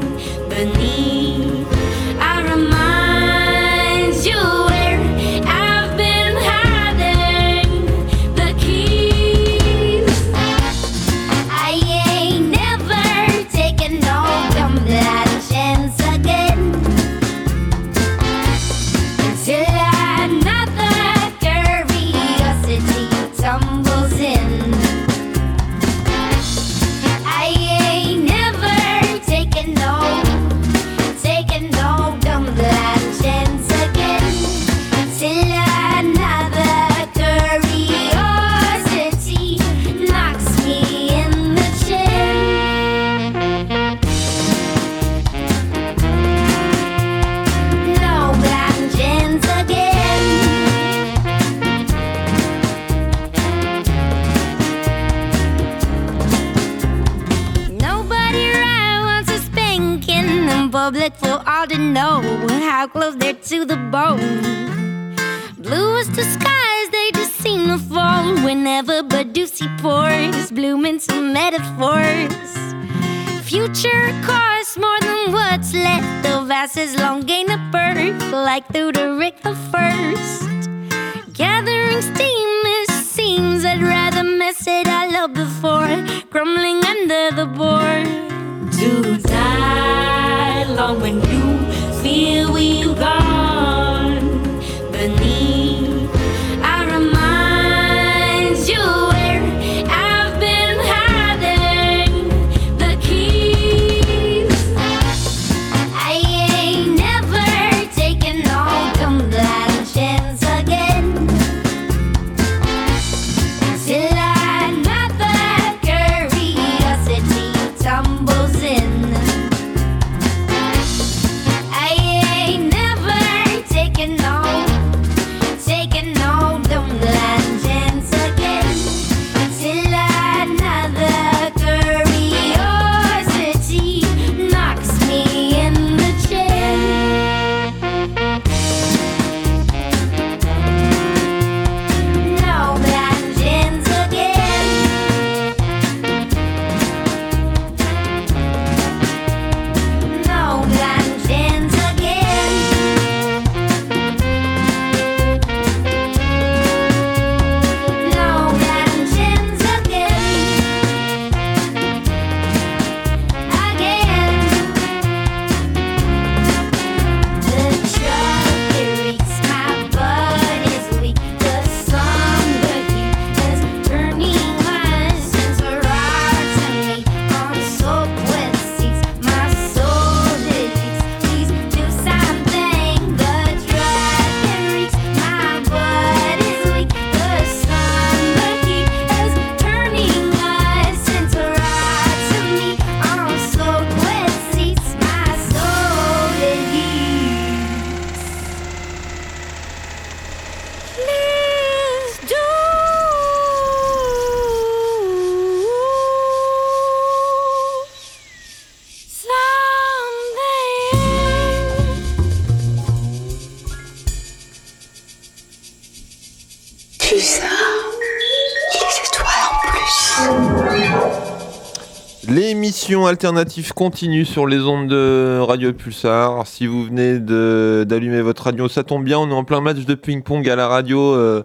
alternative continue sur les ondes de Radio Pulsar. Si vous venez d'allumer votre radio, ça tombe bien, on est en plein match de ping-pong à la radio euh,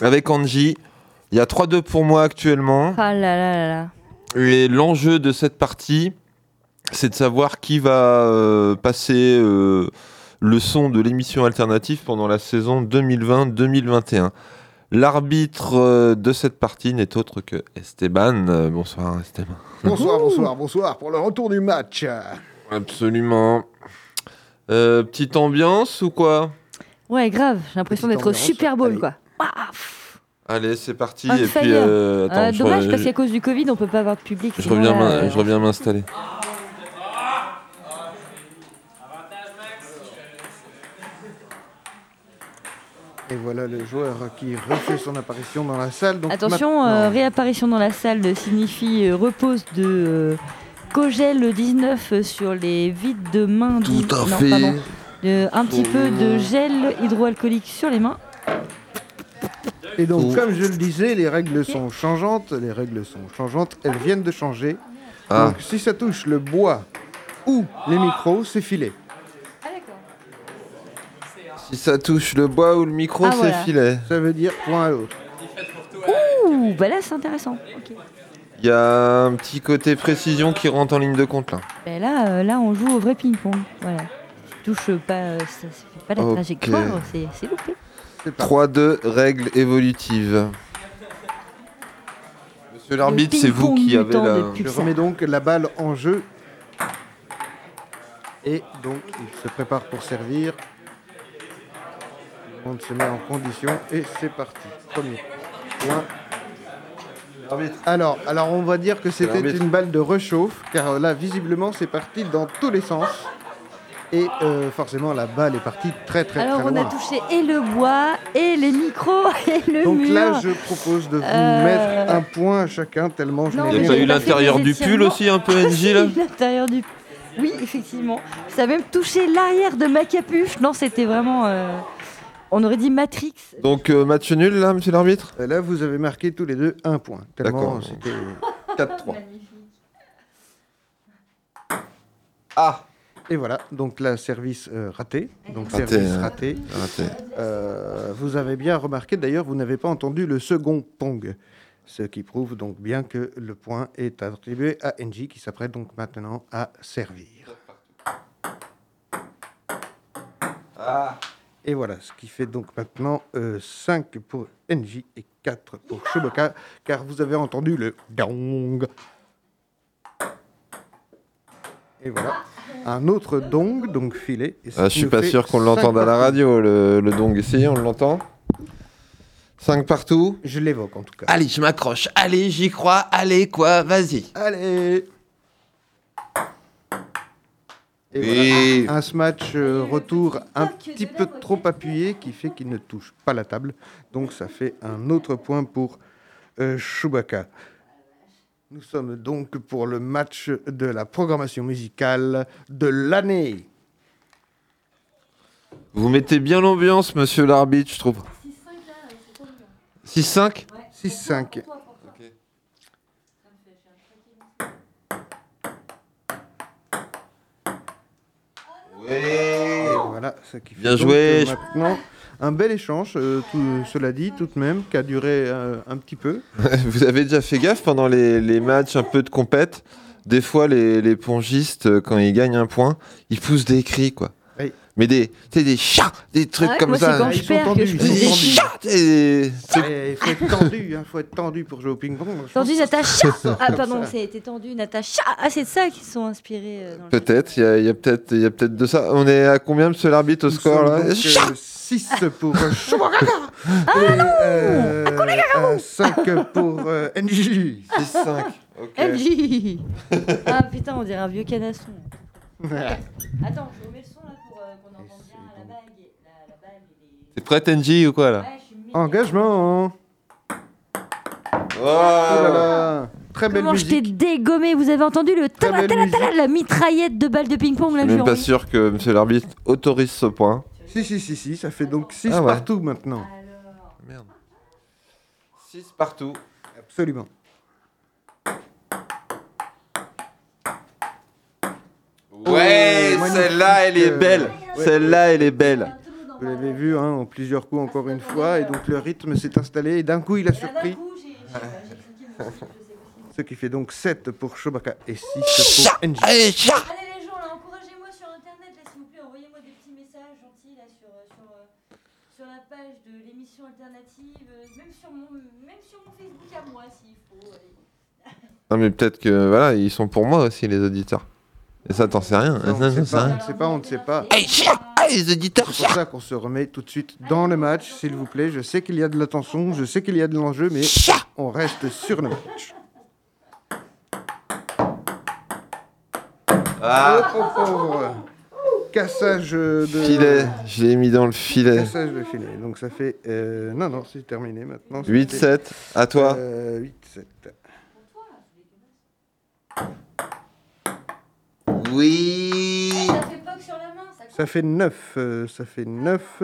avec Angie. Il y a 3-2 pour moi actuellement. Ah là là là là. Et l'enjeu de cette partie, c'est de savoir qui va euh, passer euh, le son de l'émission alternative pendant la saison 2020-2021. L'arbitre euh, de cette partie n'est autre que Esteban. Euh, bonsoir Esteban. Bonsoir, bonsoir, bonsoir pour le retour du match. Absolument. Euh, petite ambiance ou quoi? Ouais, grave. J'ai l'impression d'être au Super Bowl, allez. quoi. Allez, c'est parti. On Et puis, euh, attends, Euh, je, dommage parce qu'à cause du Covid, on peut pas avoir de public. je reviens m'installer. Et voilà le joueur qui refait son apparition dans la salle. Donc Attention, euh, réapparition dans la salle signifie euh, repose de euh, Kogel 19 sur les vides de main. Tout du- à non, fait. pardon. Un petit peu de gel hydroalcoolique sur les mains. Et donc, Oh. comme je le disais, les règles sont changeantes. Les règles sont changeantes. Elles viennent de changer. Ah. Donc, si ça touche le bois ou les micros, c'est filé. Si ça touche le bois ou le micro, Ah, c'est voilà. filet. Ça veut dire point à l'autre. Ouh, bah là c'est intéressant. Ok. Il y a un petit côté précision qui rentre en ligne de compte là. Ben là, euh, là, on joue au vrai ping-pong. Voilà. Tu touches pas, euh, ça, ça fait pas la Ok. trajectoire, c'est c'est loupé. 3-2, règles évolutives. Monsieur l'arbitre, c'est vous ping-pong qui avez la... Je remets donc la balle en jeu. Et donc, il se prépare pour servir. Monde se met en condition. Et c'est parti. Premier point. Alors, alors, on va dire que c'était une balle de rechauffe, car là, visiblement, c'est parti dans tous les sens. Et euh, forcément, la balle est partie très très Alors très on a loin. touché et le bois, et les micros, et le Donc mur. là, je propose de vous Euh, mettre un point à chacun, tellement je n'ai pas rien eu pas fait l'intérieur du pull aussi, un peu NJ là L'intérieur du. Oui, effectivement. Ça a même touché l'arrière de ma capuche. Non, c'était vraiment. euh, On aurait dit Matrix. Donc euh, match nul là, monsieur l'arbitre Et Là, vous avez marqué tous les deux un point. Tellement D'accord. c'était 4-3. Ah Et voilà, donc là, service euh, raté. Donc Raté, service hein. raté. Raté. Euh, vous avez bien remarqué, d'ailleurs, vous n'avez pas entendu le second pong. Ce qui prouve donc bien que le point est attribué à NJ qui s'apprête donc maintenant à servir. Et voilà, ce qui fait donc maintenant 5 pour NJ et 4 pour Shuboka, car vous avez entendu le dong. Et voilà, un autre dong, donc filé. et Ah, je suis pas sûr qu'on l'entende à la radio, le, le dong. Essayez, on l'entend 5 partout Je l'évoque en tout cas. Allez, je m'accroche. Allez, j'y crois. Allez, quoi, vas-y. Allez Et Oui. voilà, un smash euh, retour un petit peu trop appuyé qui fait qu'il ne touche pas la table. Donc ça fait un autre point pour euh, Chewbacca. Nous sommes donc pour le match de la programmation musicale de l'année. Vous mettez bien l'ambiance, monsieur l'arbitre, je trouve. 6-5 6-5. Et voilà, ce qui fait Bien joué. euh, maintenant un bel échange, euh, tout- cela dit, tout de même, qui a duré euh, un petit peu. Vous avez déjà fait gaffe pendant les, les matchs un peu de compète? Des fois, les, les pongistes, euh, quand ils gagnent un point, ils poussent des cris, quoi. Mais des, tu sais, des chats, des trucs Ah ouais, comme moi, ça. c'est quand Ils je sont perds que tendus, je ils sont des tendus. chats. Chats, et- trucs- Il faut être tendu, il faut être tendu pour jouer au ping-pong. Tendu, Natacha Ah, pardon, c'était tendu, Natacha Ah, c'est de ça qu'ils sont inspirés. euh, Peut-être, il y a, a peut-être il y a peut-être de ça. On est à combien, monsieur l'arbitre, au Nous score là? donc, Chat euh, 6 pour euh, Chewbacca et euh, 5 pour euh, NJ. 6-5. Ok. MJ Ah putain, on dirait un vieux canasson. Attends, je remets le T'es prête, NJ, ou quoi là je suis Engagement Oh Oh là là Très belle Comment je t'ai musique. dégommé Vous avez entendu le tala tala tala musique. la mitraillette de balles de ping-pong Je là suis même j'ai pas sûr que monsieur l'arbitre autorise ce point. Si, si, si, si, ça fait donc 6 Ah ouais. partout maintenant. Merde. 6 partout. Absolument. Ouais, magnifique. celle-là, elle est belle. Celle-là, elle est belle. Vous l'avez vu hein, en plusieurs coups encore une fois, et donc le rythme s'est installé, et d'un coup il a surpris. Ce qui fait donc 7 pour Chewbacca et 6 pour NJ. Allez, les gens, là, encouragez-moi sur internet, là, s'il vous plaît, envoyez-moi des petits messages gentils là, sur, euh, sur, euh, sur la page de l'émission alternative, euh, même, sur mon, même sur mon Facebook à moi s'il faut. Non, mais peut-être que voilà, ils sont pour moi aussi, les auditeurs. Et ça, t'en sais rien. On ne sait pas, on ne sait pas, on ne sait pas. Allez, chat. Allez, les auditeurs, C'est pour ça qu'on se remet tout de suite dans le match, s'il vous plaît. Je sais qu'il y a de l'attention, je sais qu'il y a de l'enjeu, mais on reste sur le match. Ah, Oh, oh, oh. Cassage de... filet. Je l'ai mis dans le filet. Cassage de filet. Donc ça fait... euh, Non, non, c'est terminé maintenant. Ça 8-7. À toi. euh, 8-7. Oui. Ça fait poc sur la main, ça Ça fait 9. euh, ça fait 9.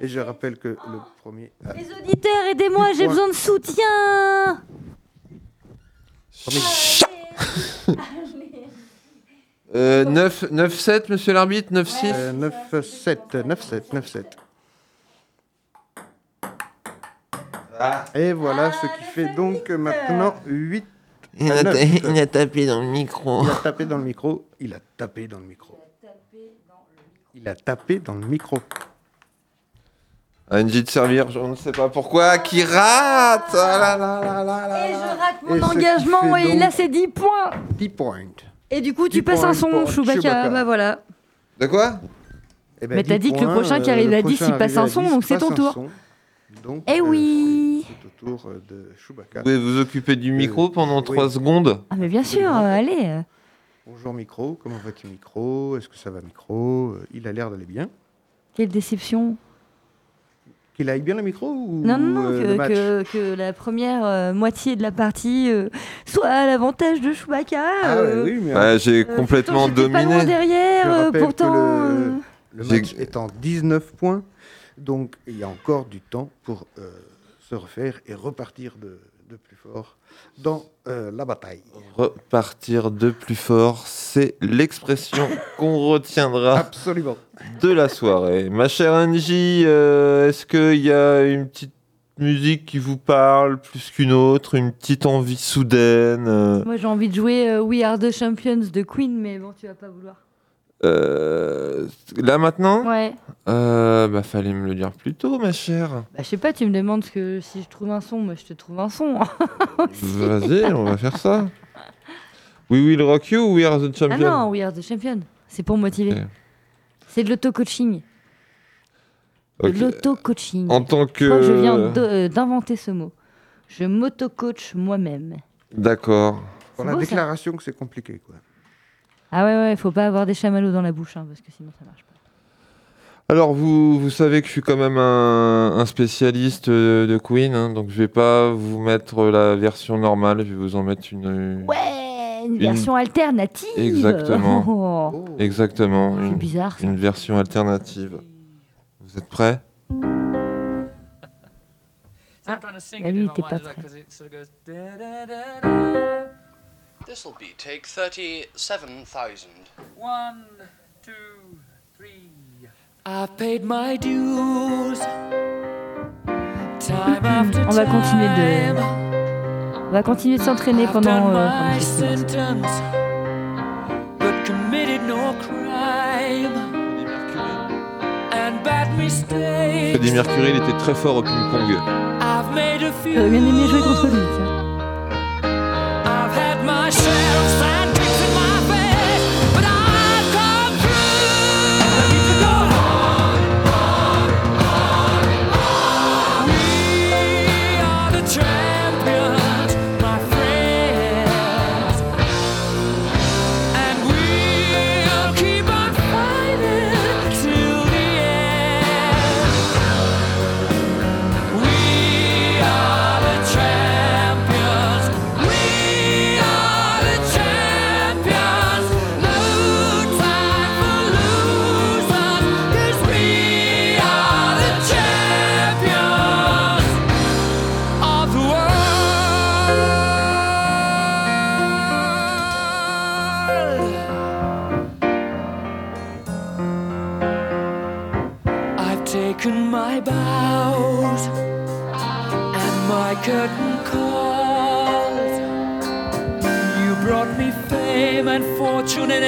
Et je rappelle que le premier... a- Les auditeurs, aidez-moi, j'ai besoin de soutien Euh, 9, 9-7, monsieur l'arbitre 9-6 euh, 9-7. 9-7. 9-7. Et voilà ce qui fait donc maintenant 8. Il a, il a tapé dans le micro. Il a tapé dans le micro. Il a tapé dans le micro. Il a tapé dans le micro. NJ de servir, je ne sais pas pourquoi, qui rate Ah là là là là là Et je rate Et mon ce qui engagement, et donc- là c'est 10 points 10 points. Et du coup, tu 10 passes un points son, pour Chewbacca, Chewbacca. bah voilà. De quoi? Eh ben, Mais t'as 10 dit que le points, prochain qui arrive le à 10, prochain il passe arrivé un à son, 10 donc c'est passe ton un tour. son. Donc, Eh euh, oui. Euh, de Chewbacca. Vous pouvez vous occuper du micro pendant oui. 3 secondes? Ah mais bien sûr, euh, allez euh. Bonjour micro, comment vas-tu micro? Est-ce que ça va micro? Euh, Il a l'air d'aller bien. Quelle déception Qu'il aille bien le micro ou Non, non, non, euh, que, la première euh, moitié de la partie euh, soit à l'avantage de Chewbacca. Ah ouais, euh, oui, mais Ouais, j'ai euh, complètement pourtant, j'étais pas loin dominé. derrière, Je euh, pourtant. que euh, le, le match est en 19 points, donc il y a encore du temps pour euh, se refaire et repartir de, de plus fort dans euh, la bataille. Repartir de plus fort, c'est l'expression qu'on retiendra Absolument. de la soirée. Ma chère Angie, euh, est-ce qu'il y a une petite musique qui vous parle plus qu'une autre, une petite envie soudaine euh, Moi, j'ai envie de jouer euh, We Are the Champions de Queen, mais bon, tu vas pas vouloir. Euh, Là maintenant Ouais. Euh, Bah fallait me le dire plus tôt, ma chère. Bah, je sais pas, tu me demandes que si je trouve un son, moi je te trouve un son. Vas-y, on va faire ça. We Will Rock You ou We Are the ah Champion non, We Are the Champion. C'est pour motiver. C'est de l'auto-coaching. De l'auto-coaching. En tant que je viens d'inventer ce mot. Je m'auto-coach moi-même. D'accord. Pour la ça. déclaration que c'est compliqué. Quoi. Ah ouais, ouais, faut pas avoir des chamallows dans la bouche, hein, parce que sinon ça marche pas. Alors, vous, vous savez que je suis quand même un, un spécialiste de Queen, hein, donc je vais pas vous mettre la version normale, je vais vous en mettre une. Ouais, une Une- version alternative. Exactement. Oh, Exactement, C'est une, bizarre. ça. une version alternative. Vous êtes prêts? Ah, bah lui, il était pas prêt. This'll be take 37,000. One, two, three. I've paid my dues. Time after On va continuer de, time. on va continuer de s'entraîner pendant. euh, pendant sentence, but committed no crime. And bad mistakes. Freddie Mercury, il était très fort au ping-pong. I've made a few. J'aurais bien aimé jouer contre lui, tiens. I've had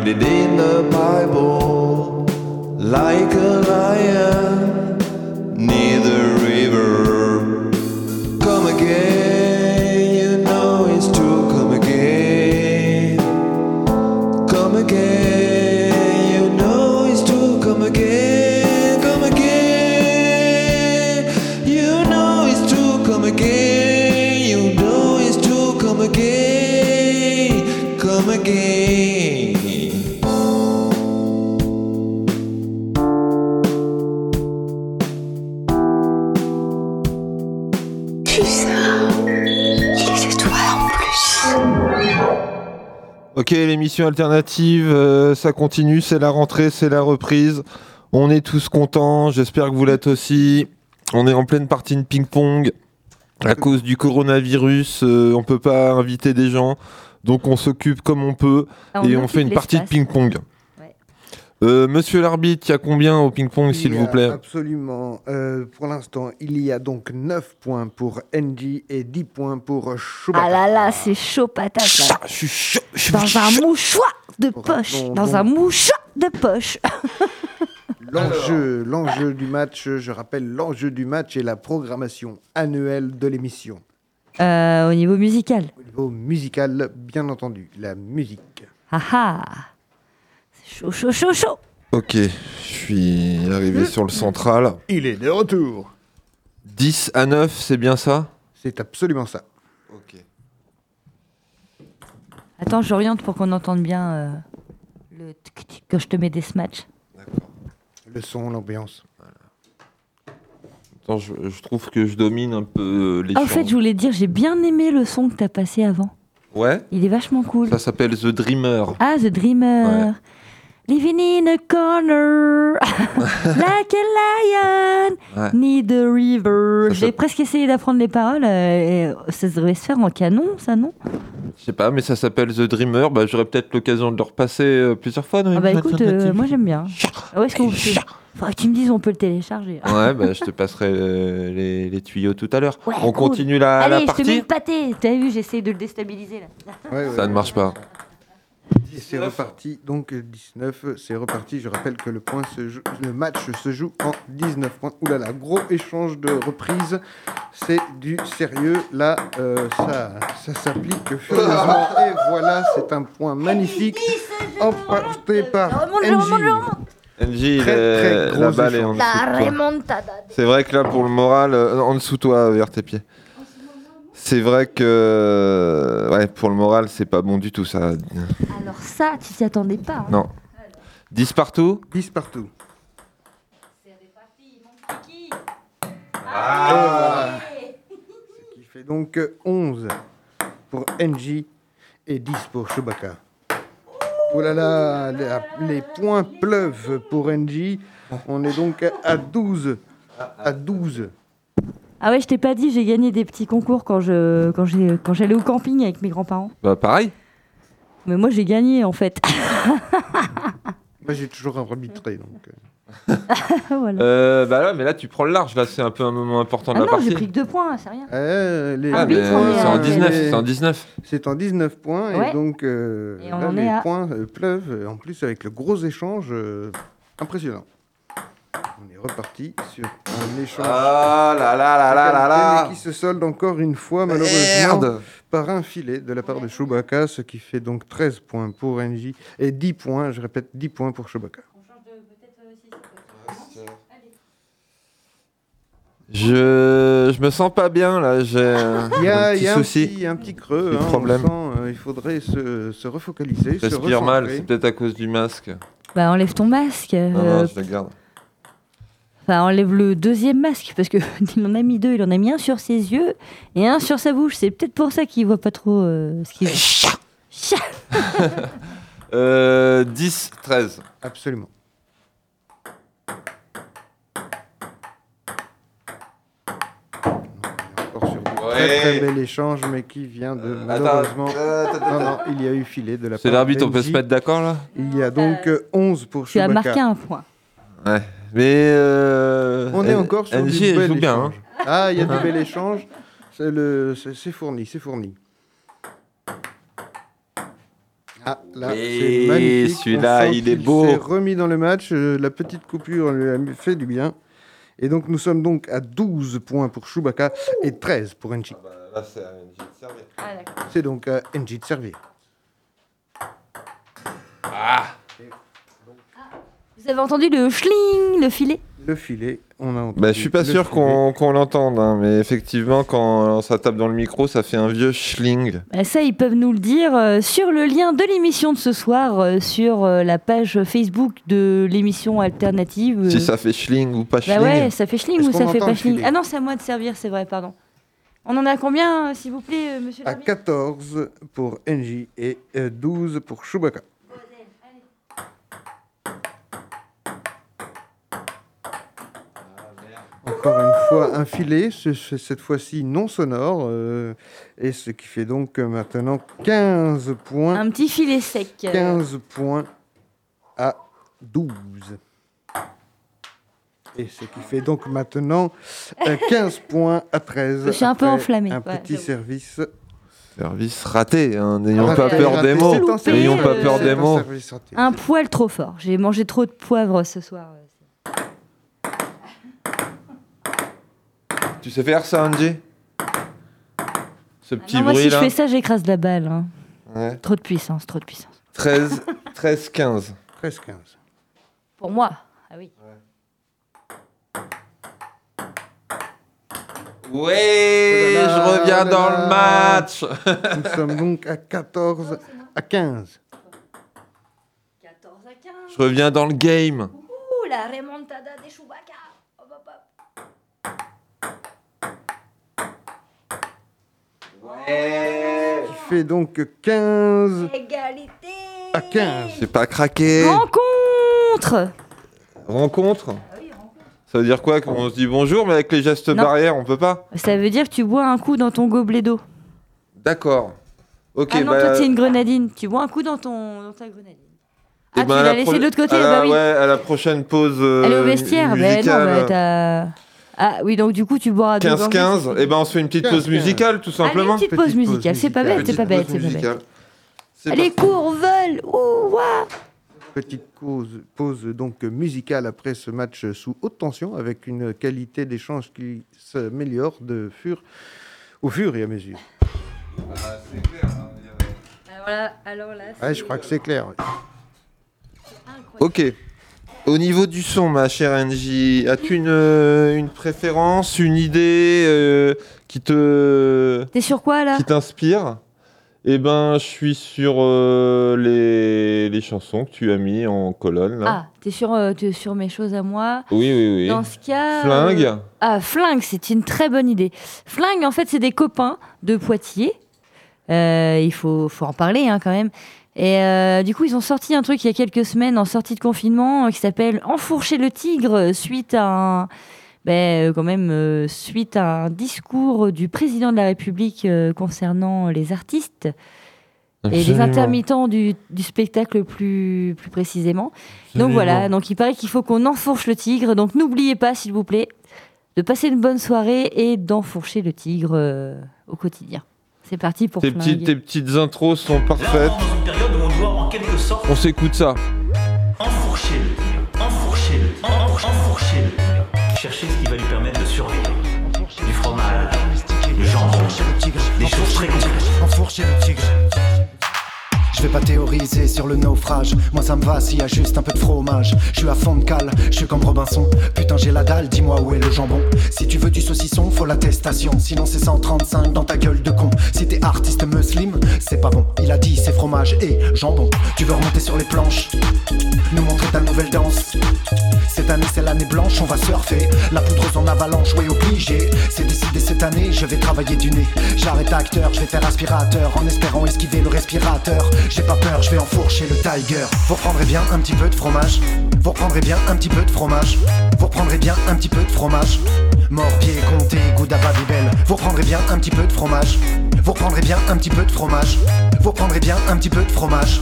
Dreamer, I Alternative, euh, ça continue, c'est la rentrée, c'est la reprise. On est tous contents, j'espère que vous l'êtes aussi. On est en pleine partie de ping-pong. À cause du coronavirus, euh, on peut pas inviter des gens, donc on s'occupe comme on peut Ah, on et on fait une partie de ping-pong. Euh, monsieur l'arbitre, il y a combien au ping-pong, s'il vous plaît Absolument. Euh, pour l'instant, il y a donc 9 points pour NG et 10 points pour Chewbacca. Ah là là, c'est chaud patate. là. Dans un mouchoir de poche. bon, Dans bon. un mouchoir de poche. L'enjeu, l'enjeu du match, je rappelle, l'enjeu du match est la programmation annuelle de l'émission. Euh, au niveau musical. Au niveau musical, bien entendu, la musique. Ah ah. Chaud, chaud, chaud, chaud. Ok, je suis arrivé sur le central. Il est de retour. 10 à 9, c'est bien ça? C'est absolument ça. Ok. Attends, j'oriente pour qu'on entende bien euh, le tic tic quand je te mets des smatchs. Le son, l'ambiance. Attends, je, je trouve que je domine un peu euh, les Ah, chants. fait, je voulais dire, j'ai bien aimé le son que t'as passé avant. Ouais? Il est vachement cool. Ça s'appelle The Dreamer. Ah, The Dreamer. Living in a corner, like a lion, Ouais. near the river. J'ai presque essayé d'apprendre les paroles. euh, et ça devrait se faire en canon, ça, non? Je sais pas, mais ça s'appelle The Dreamer. Bah, j'aurais peut-être l'occasion de le repasser euh, plusieurs fois. dans Ah bah écoute, euh, moi j'aime bien. Où est-ce qu'on peut... Faudrait que tu me dises on peut le télécharger. Ouais, bah, je te passerai euh, les, les tuyaux tout à l'heure. Ouais, On cool. continue la, Allez, la je te mets partie le pâté. T'as vu, j'essaie de le déstabiliser là. Ça ne marche pas. Et c'est reparti, donc euh, 19, c'est reparti. Je rappelle que le, point se joue- le match se joue en 19 points. Ouh là là, gros échange de reprises. C'est du sérieux. Là, euh, ça, ça s'applique furieusement. Et voilà, c'est un point magnifique emporté par je NJ. la balle est en dessous. C'est vrai que là, pour le moral, euh, en dessous de toi, vers tes pieds. C'est vrai que ouais, pour le moral, c'est pas bon du tout ça. Alors ça, tu t'y attendais pas. hein. Non. 10 partout 10 partout. Ah. Ce qui fait donc 11 pour NJ et 10 pour Chewbacca. Oh là là, la- les points pleuvent pour NJ. On est donc à 12. À 12. Ah ouais, je t'ai pas dit, j'ai gagné des petits concours quand je quand j'ai quand j'allais au camping avec mes grands-parents. Bah pareil. Mais moi j'ai gagné en fait. Moi j'ai toujours arbitré donc. euh. voilà. Euh, bah là, mais là, tu prends le large. Là, c'est un peu un moment important de Ah la non, partie. j'ai pris que deux points, c'est rien. Euh, les- Ah, est c'est en à- 19. C'est en 19. C'est en 19 points Ouais. et donc euh, Et on là, en les est à- points euh, pleuvent. En plus avec le gros échange euh, impressionnant. On est reparti sur un échange. Ah là là là là là qui se solde encore une fois malheureusement Merde. par un filet de la part de Chewbacca, ce qui fait donc 13 points pour NJ et 10 points, je répète 10 points pour Chewbacca. Je, je me sens pas bien là, j'ai un Il y a, un petit y a un, souci. petit, un petit creux. Hein, on problème. sent, euh, il faudrait se, se refocaliser. Je se respire mal, c'est peut-être à cause du masque. Bah enlève ton masque. Non, euh, non, je le garde. Enfin, enlève le deuxième masque parce que il en a mis deux. Il en a mis un sur ses yeux et un sur sa bouche. C'est peut-être pour ça qu'il voit pas trop euh, ce qu'il voit. Chat. Euh, 10, 13. Absolument. Encore sur du très très bel échange, mais qui vient de malheureusement. Euh, attends, attends, non, non, il y a eu filet de la C'est l'arbitre, on peut se mettre d'accord là? Il y a donc euh, 11 pour Tu as Chewbacca. marqué un point. Ouais. Mais. euh, On est encore sur NJ, du bel bien. échange. hein. Ah, il y a du Hein. bel échange. C'est le- fourni, c'est fourni. Ah, là, Et c'est magnifique. celui-là, il est qu'il beau. s'est remis dans le match. euh, la petite coupure lui a fait du bien. Et donc, nous sommes donc à 12 points pour Chewbacca et 13 pour Enchi. Ah bah, Là, c'est à NJ de servir. C'est donc à de servir. Ah Vous avez entendu le schling, le filet? Le filet, on a entendu. Bah, je suis pas sûr qu'on qu'on l'entende, hein, mais effectivement, quand ça tape dans le micro, ça fait un vieux schling. Bah, Ça, ils peuvent nous le dire euh, sur le lien de l'émission de ce soir, euh, sur euh, la page Facebook de l'émission alternative. euh. Si ça fait schling ou pas Bah schling. ouais, ça fait schling Est-ce ou qu'on ça fait entend pas le schling? filet? Ah non, c'est à moi de servir, c'est vrai, pardon. On en a combien, euh, s'il vous plaît, euh, monsieur À l'arbitre 14 pour Engie et euh, 12 pour Chewbacca. Encore une fois, un filet, ce- ce- cette fois-ci non sonore, euh, et ce qui fait donc euh, maintenant 15 points. Un petit filet sec. euh. 15 points à 12. Et ce qui fait donc maintenant euh, 15 points à 13. Je suis un peu après enflammée, Un ouais, petit service. Service raté, hein, n'ayons Raté, pas peur raté, des mots. N'ayons pas peur des mots. service raté. Un poil trop fort. J'ai mangé trop de poivre ce soir. Tu sais faire ça, Angie Ce petit Ah Non, moi, bruit si je fais ça, j'écrase la balle. hein. Ouais. Trop de puissance, trop de puissance. 13, 13, 15. 13, 15. Pour moi. Ah oui. Ouais, Oh là là, je reviens oh là dans là. le match. Nous sommes donc à 14 à 15. 14 à 15. Je reviens dans le game. Ouh, la remontada des Chewbacca. Hop, hop, hop. Qui fait donc 15 Égalité. à 15. C'est pas craqué. Rencontre. Rencontre Ça veut dire quoi Qu'on se dit bonjour, mais avec les gestes Non. barrières, on peut pas Ça veut dire que tu bois un coup dans ton gobelet d'eau. D'accord. Ok, ah non, bah. toi, c'est une grenadine. Tu bois un coup dans, ton, dans ta grenadine. eh Ah, ben, tu à l'as la laissé pro- de l'autre côté à la- Bah oui. Ouais, à la prochaine pause. euh, Elle est au vestière. Bah non, bah t'as. Ah oui, donc du coup, tu gorgées, 15-15, c'est et ben on se fait une petite 15-15. pause musicale, tout simplement. Allez, une petite pause musicale. C'est pas bête, c'est pas bête, c'est pas bête. C'est Allez, cours, vol. Ouh, ouah. Petite pause, pause donc musicale après ce match sous haute tension avec une qualité d'échange qui s'améliore de fur, au fur et à mesure. Alors là, alors là, Ouais, je crois que c'est clair. oui. Ok. Au niveau du son, ma chère Angie, as-tu une, euh, une préférence, une idée euh, qui te T'es sur quoi là? qui t'inspire? Eh ben, je suis sur euh, les, les chansons que tu as mis en colonne. Là. Ah, t'es sur, euh, t'es sur mes choses à moi. Oui, oui, oui. Dans ce cas. Flingue. Ah, Flingue, c'est une très bonne idée. Flingue, en fait, c'est des copains de Poitiers. Il faut, faut en parler hein, quand même. Et euh, du coup, ils ont sorti un truc il y a quelques semaines en sortie de confinement euh, qui s'appelle Enfourcher le tigre suite à un. Ben, euh, quand même, euh, suite à un discours du président de la République euh, concernant les artistes et les intermittents du, du spectacle plus, plus précisément. Donc voilà, donc il paraît qu'il faut qu'on enfourche le tigre. Donc n'oubliez pas, s'il vous plaît, de passer une bonne soirée et d'enfourcher le tigre au quotidien. C'est parti pour Tes, petites, tes petites intros sont parfaites. On s'écoute ça. enfourcher le tigre, enfourcher le tigre, enfourcher, enfourcher le tigre. Chercher ce qui va lui permettre de survivre. Du fromage, du jambon, des choses très concrètes. Enfourcher le tigre. Je vais pas théoriser sur le naufrage. Moi ça me va s'il y a juste un peu de fromage. Je suis à fond de cale, je suis comme Robinson. Putain, j'ai la dalle, dis-moi où est le jambon. Si tu veux du saucisson, faut l'attestation. Sinon c'est 135 dans ta gueule de con. Si t'es artiste muslim, c'est pas bon. Il a dit c'est fromage et jambon. Tu veux remonter sur les planches, nous montrer ta nouvelle danse. Cette année c'est l'année blanche, on va surfer. La poudreuse en avalanche, ouais obligé. C'est décidé cette année, je vais travailler du nez. J'arrête acteur, je vais faire aspirateur en espérant esquiver le respirateur. J'ai pas peur, je vais enfourcher le tiger. Vous reprendrez bien un petit peu de fromage. Vous reprendrez bien un petit peu de fromage. Vous reprendrez bien un petit peu de fromage. Morbier, comté, gouda babybel. Vous reprendrez bien un petit peu de fromage. Vous reprendrez bien un petit peu de fromage. Vous reprendrez bien un petit peu de fromage.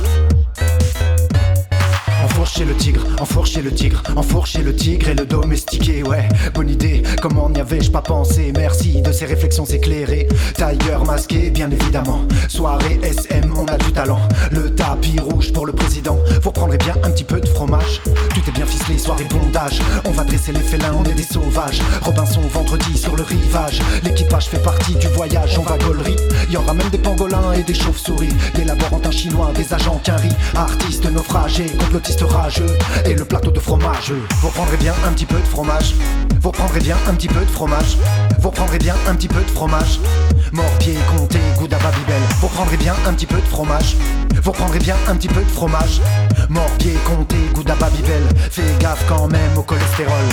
Enfourcher le tigre, enfourcher le tigre, enfourcher le tigre et le domestiquer, ouais, bonne idée, comment n'y avais-je pas pensé, merci de ces réflexions éclairées, Tiger masqué, bien évidemment, soirée SM, on a du talent, le tapis rouge pour le président, vous prendrez bien un petit peu de fromage, tout est bien ficelé, soirée bondage, on va dresser les félins, on est des sauvages, Robinson vendredi sur le rivage, l'équipage fait partie du voyage, on va gaulerie, y aura même des pangolins et des chauves-souris, des laborantins chinois, des agents quinri, artistes naufragés, complotistes et le plateau de fromage. Vous prendrez bien un petit peu de fromage. Vous prendrez bien un petit peu de fromage. Vous prendrez bien un petit peu de fromage. Morpier, comté, gouda babybel. Vous prendrez bien un petit peu de fromage. Vous prendrez bien un petit peu de fromage. Morpier, comté, gouda babybel. Fais gaffe quand même au cholestérol.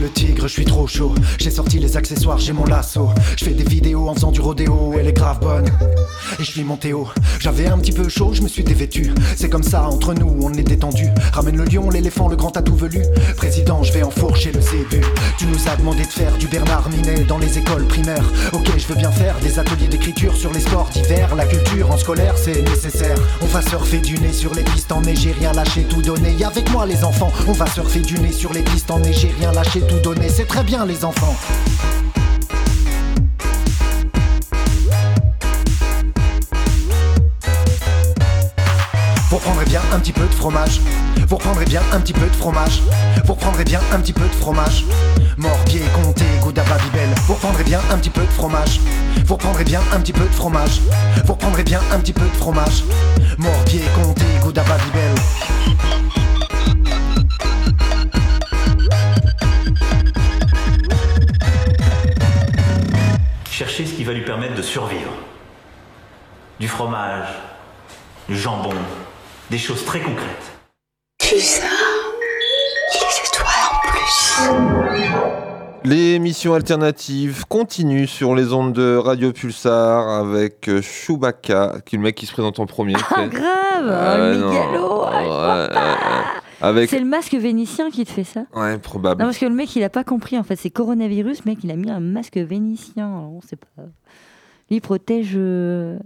Le tigre, je suis trop chaud. J'ai sorti les accessoires, j'ai mon lasso. Je fais des vidéos en faisant du rodéo, elle est grave bonne. Et je suis monté haut. J'avais un petit peu chaud, je me suis dévêtu. C'est comme ça, entre nous, on est détendu. Ramène le lion, l'éléphant, le grand atout velu. Président, je vais enfourcher le zébu. Tu nous as demandé de faire du Bernard Minet dans les écoles primaires. Ok, je veux bien faire des ateliers d'écriture sur les sports d'hiver. La culture en scolaire, c'est nécessaire. On va surfer du nez sur les pistes en neige, j'ai rien lâché, tout donné. Avec moi, les enfants, on va surfer du nez sur les pistes en neige, j'ai rien lâché, tout donné. C'est très bien, les enfants. Vous prendrez bien un petit peu de fromage. Vous prendrez bien un petit peu de fromage. Vous prendrez bien un petit peu de fromage. Morbier, comté, gouda babybel. Vous prendrez bien un petit peu de fromage. Vous prendrez bien un petit peu de fromage. Vous prendrez bien un petit peu de fromage. Morbier, comté, gouda babybel. Cherchez ce qui va lui permettre de survivre. Du fromage, du jambon, des choses très concrètes. Pulsar. Les étoiles en plus. L'émission alternative continue sur les ondes de Radio Pulsar avec euh, Chewbacca, qui est le mec qui se présente en premier. Ah, c'est- grave le non. mégalo, ah, ouais, ouais. Avec... C'est le masque vénitien qui te fait ça Ouais, probable. Non, parce que le mec, il a pas compris. En fait, c'est coronavirus, mec, il a mis un masque vénitien. Alors, on sait pas. Lui, il protège. euh,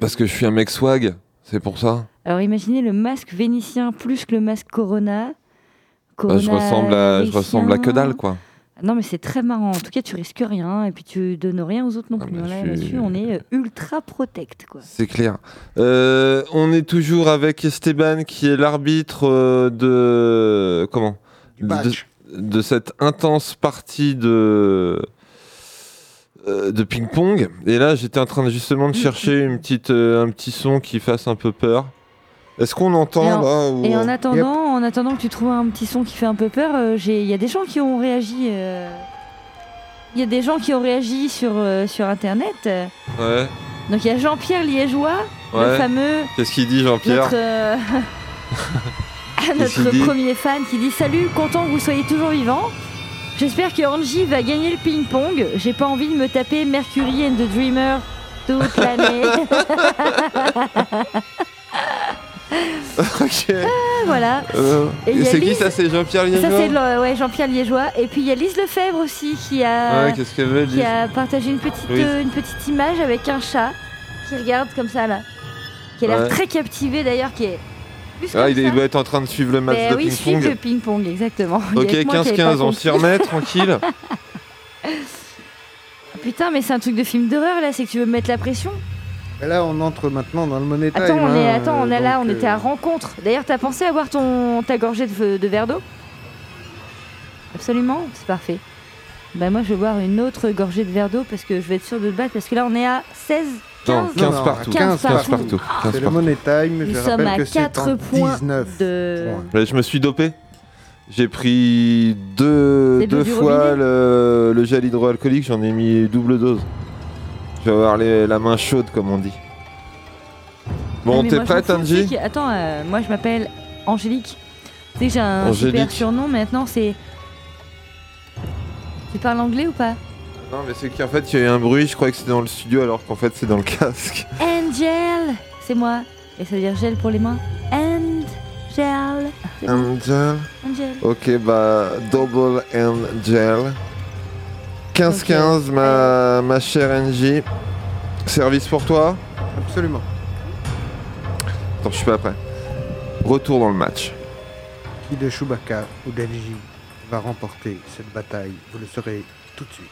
Parce que je suis un mec swag, c'est pour ça. Alors, imaginez le masque vénitien plus que le masque corona. Bah, je, ressemble à, je ressemble à que dalle, quoi. Non, mais c'est très marrant. En tout cas, tu risques rien et puis tu donnes rien aux autres non plus. Ah, bah, je suis- Là-dessus, on est euh, ultra protect, quoi. C'est clair. Euh, on est toujours avec Esteban qui est l'arbitre euh, de comment? De, de cette intense partie de de ping-pong. Et là, j'étais en train de, justement de chercher une petite euh, un petit son qui fasse un peu peur. Est-ce qu'on entend Et en, là ou- et en attendant, en attendant que tu trouves un petit son qui fait un peu peur, euh, il y a des gens qui ont réagi. euh, Il y a des gens qui ont réagi sur, euh, sur Internet. Ouais. Donc il y a Jean-Pierre Liégeois, le fameux Qu'est-ce qu'il dit, Jean-Pierre notre, notre premier fan qui dit Salut, content que vous soyez toujours vivant. J'espère que Angie va gagner le ping-pong. J'ai pas envie de me taper Mercury and the Dreamer toute l'année. Ok. voilà. Euh, Et c'est qui ça C'est Jean-Pierre Ça, Liégeois c'est le- ouais, Jean-Pierre Liégeois. Et puis il y a Lise Lefebvre aussi qui a, Ouais, qu'est-ce qu'elle veut, qui Lise a partagé une petite, euh, une petite image avec un chat qui regarde comme ça là. Qui a l'air Ouais. très captivé d'ailleurs, qui est. plus Ah, comme il, ça. doit être en train de suivre le match Ben de oui, suivre le ping-pong. ping-pong, exactement. Il y a Ok, que moi qui avais pas 15-15, on s'y remet, tranquille. Putain, mais c'est un truc de film d'horreur là, c'est que tu veux me mettre la pression Et là, on entre maintenant dans le money time. Attends, on est, hein, attends, on euh, est là, on euh, était à rencontre. D'ailleurs, t'as pensé à boire ton, ta gorgée de, de verre d'eau? Absolument, c'est parfait. Ben moi, je vais boire une autre gorgée de verre d'eau parce que je vais être sûr de te battre parce que là, on est à 16, 15, Non, 15 partout. 15 partout. partout. 15 C'est le partout. Money Time. Nous je sommes rappelle à que c'est 4 en points 19 de... points. Je me suis dopé. J'ai pris deux, deux fois le, le gel hydroalcoolique, j'en ai mis double dose. Je vais avoir les- la main chaude, comme on dit. Bon, Ah, t'es prête, Angie Attends, euh, moi je m'appelle Angélique. Tu sais j'ai un super surnom maintenant, c'est. Tu parles anglais ou pas Non, mais c'est qu'en fait, il y a eu un bruit, je croyais que c'était dans le studio, alors qu'en fait, c'est dans le casque. Angel C'est moi. Et ça veut dire gel pour les mains Angel. Angel. Angel. Ok, bah, double Angel. 15-15, ma, ma chère Angie. Service pour toi Absolument. Attends, je suis pas prêt. Retour dans le match. Qui de Chewbacca ou d'Elgie va remporter cette bataille? Vous le saurez tout de suite.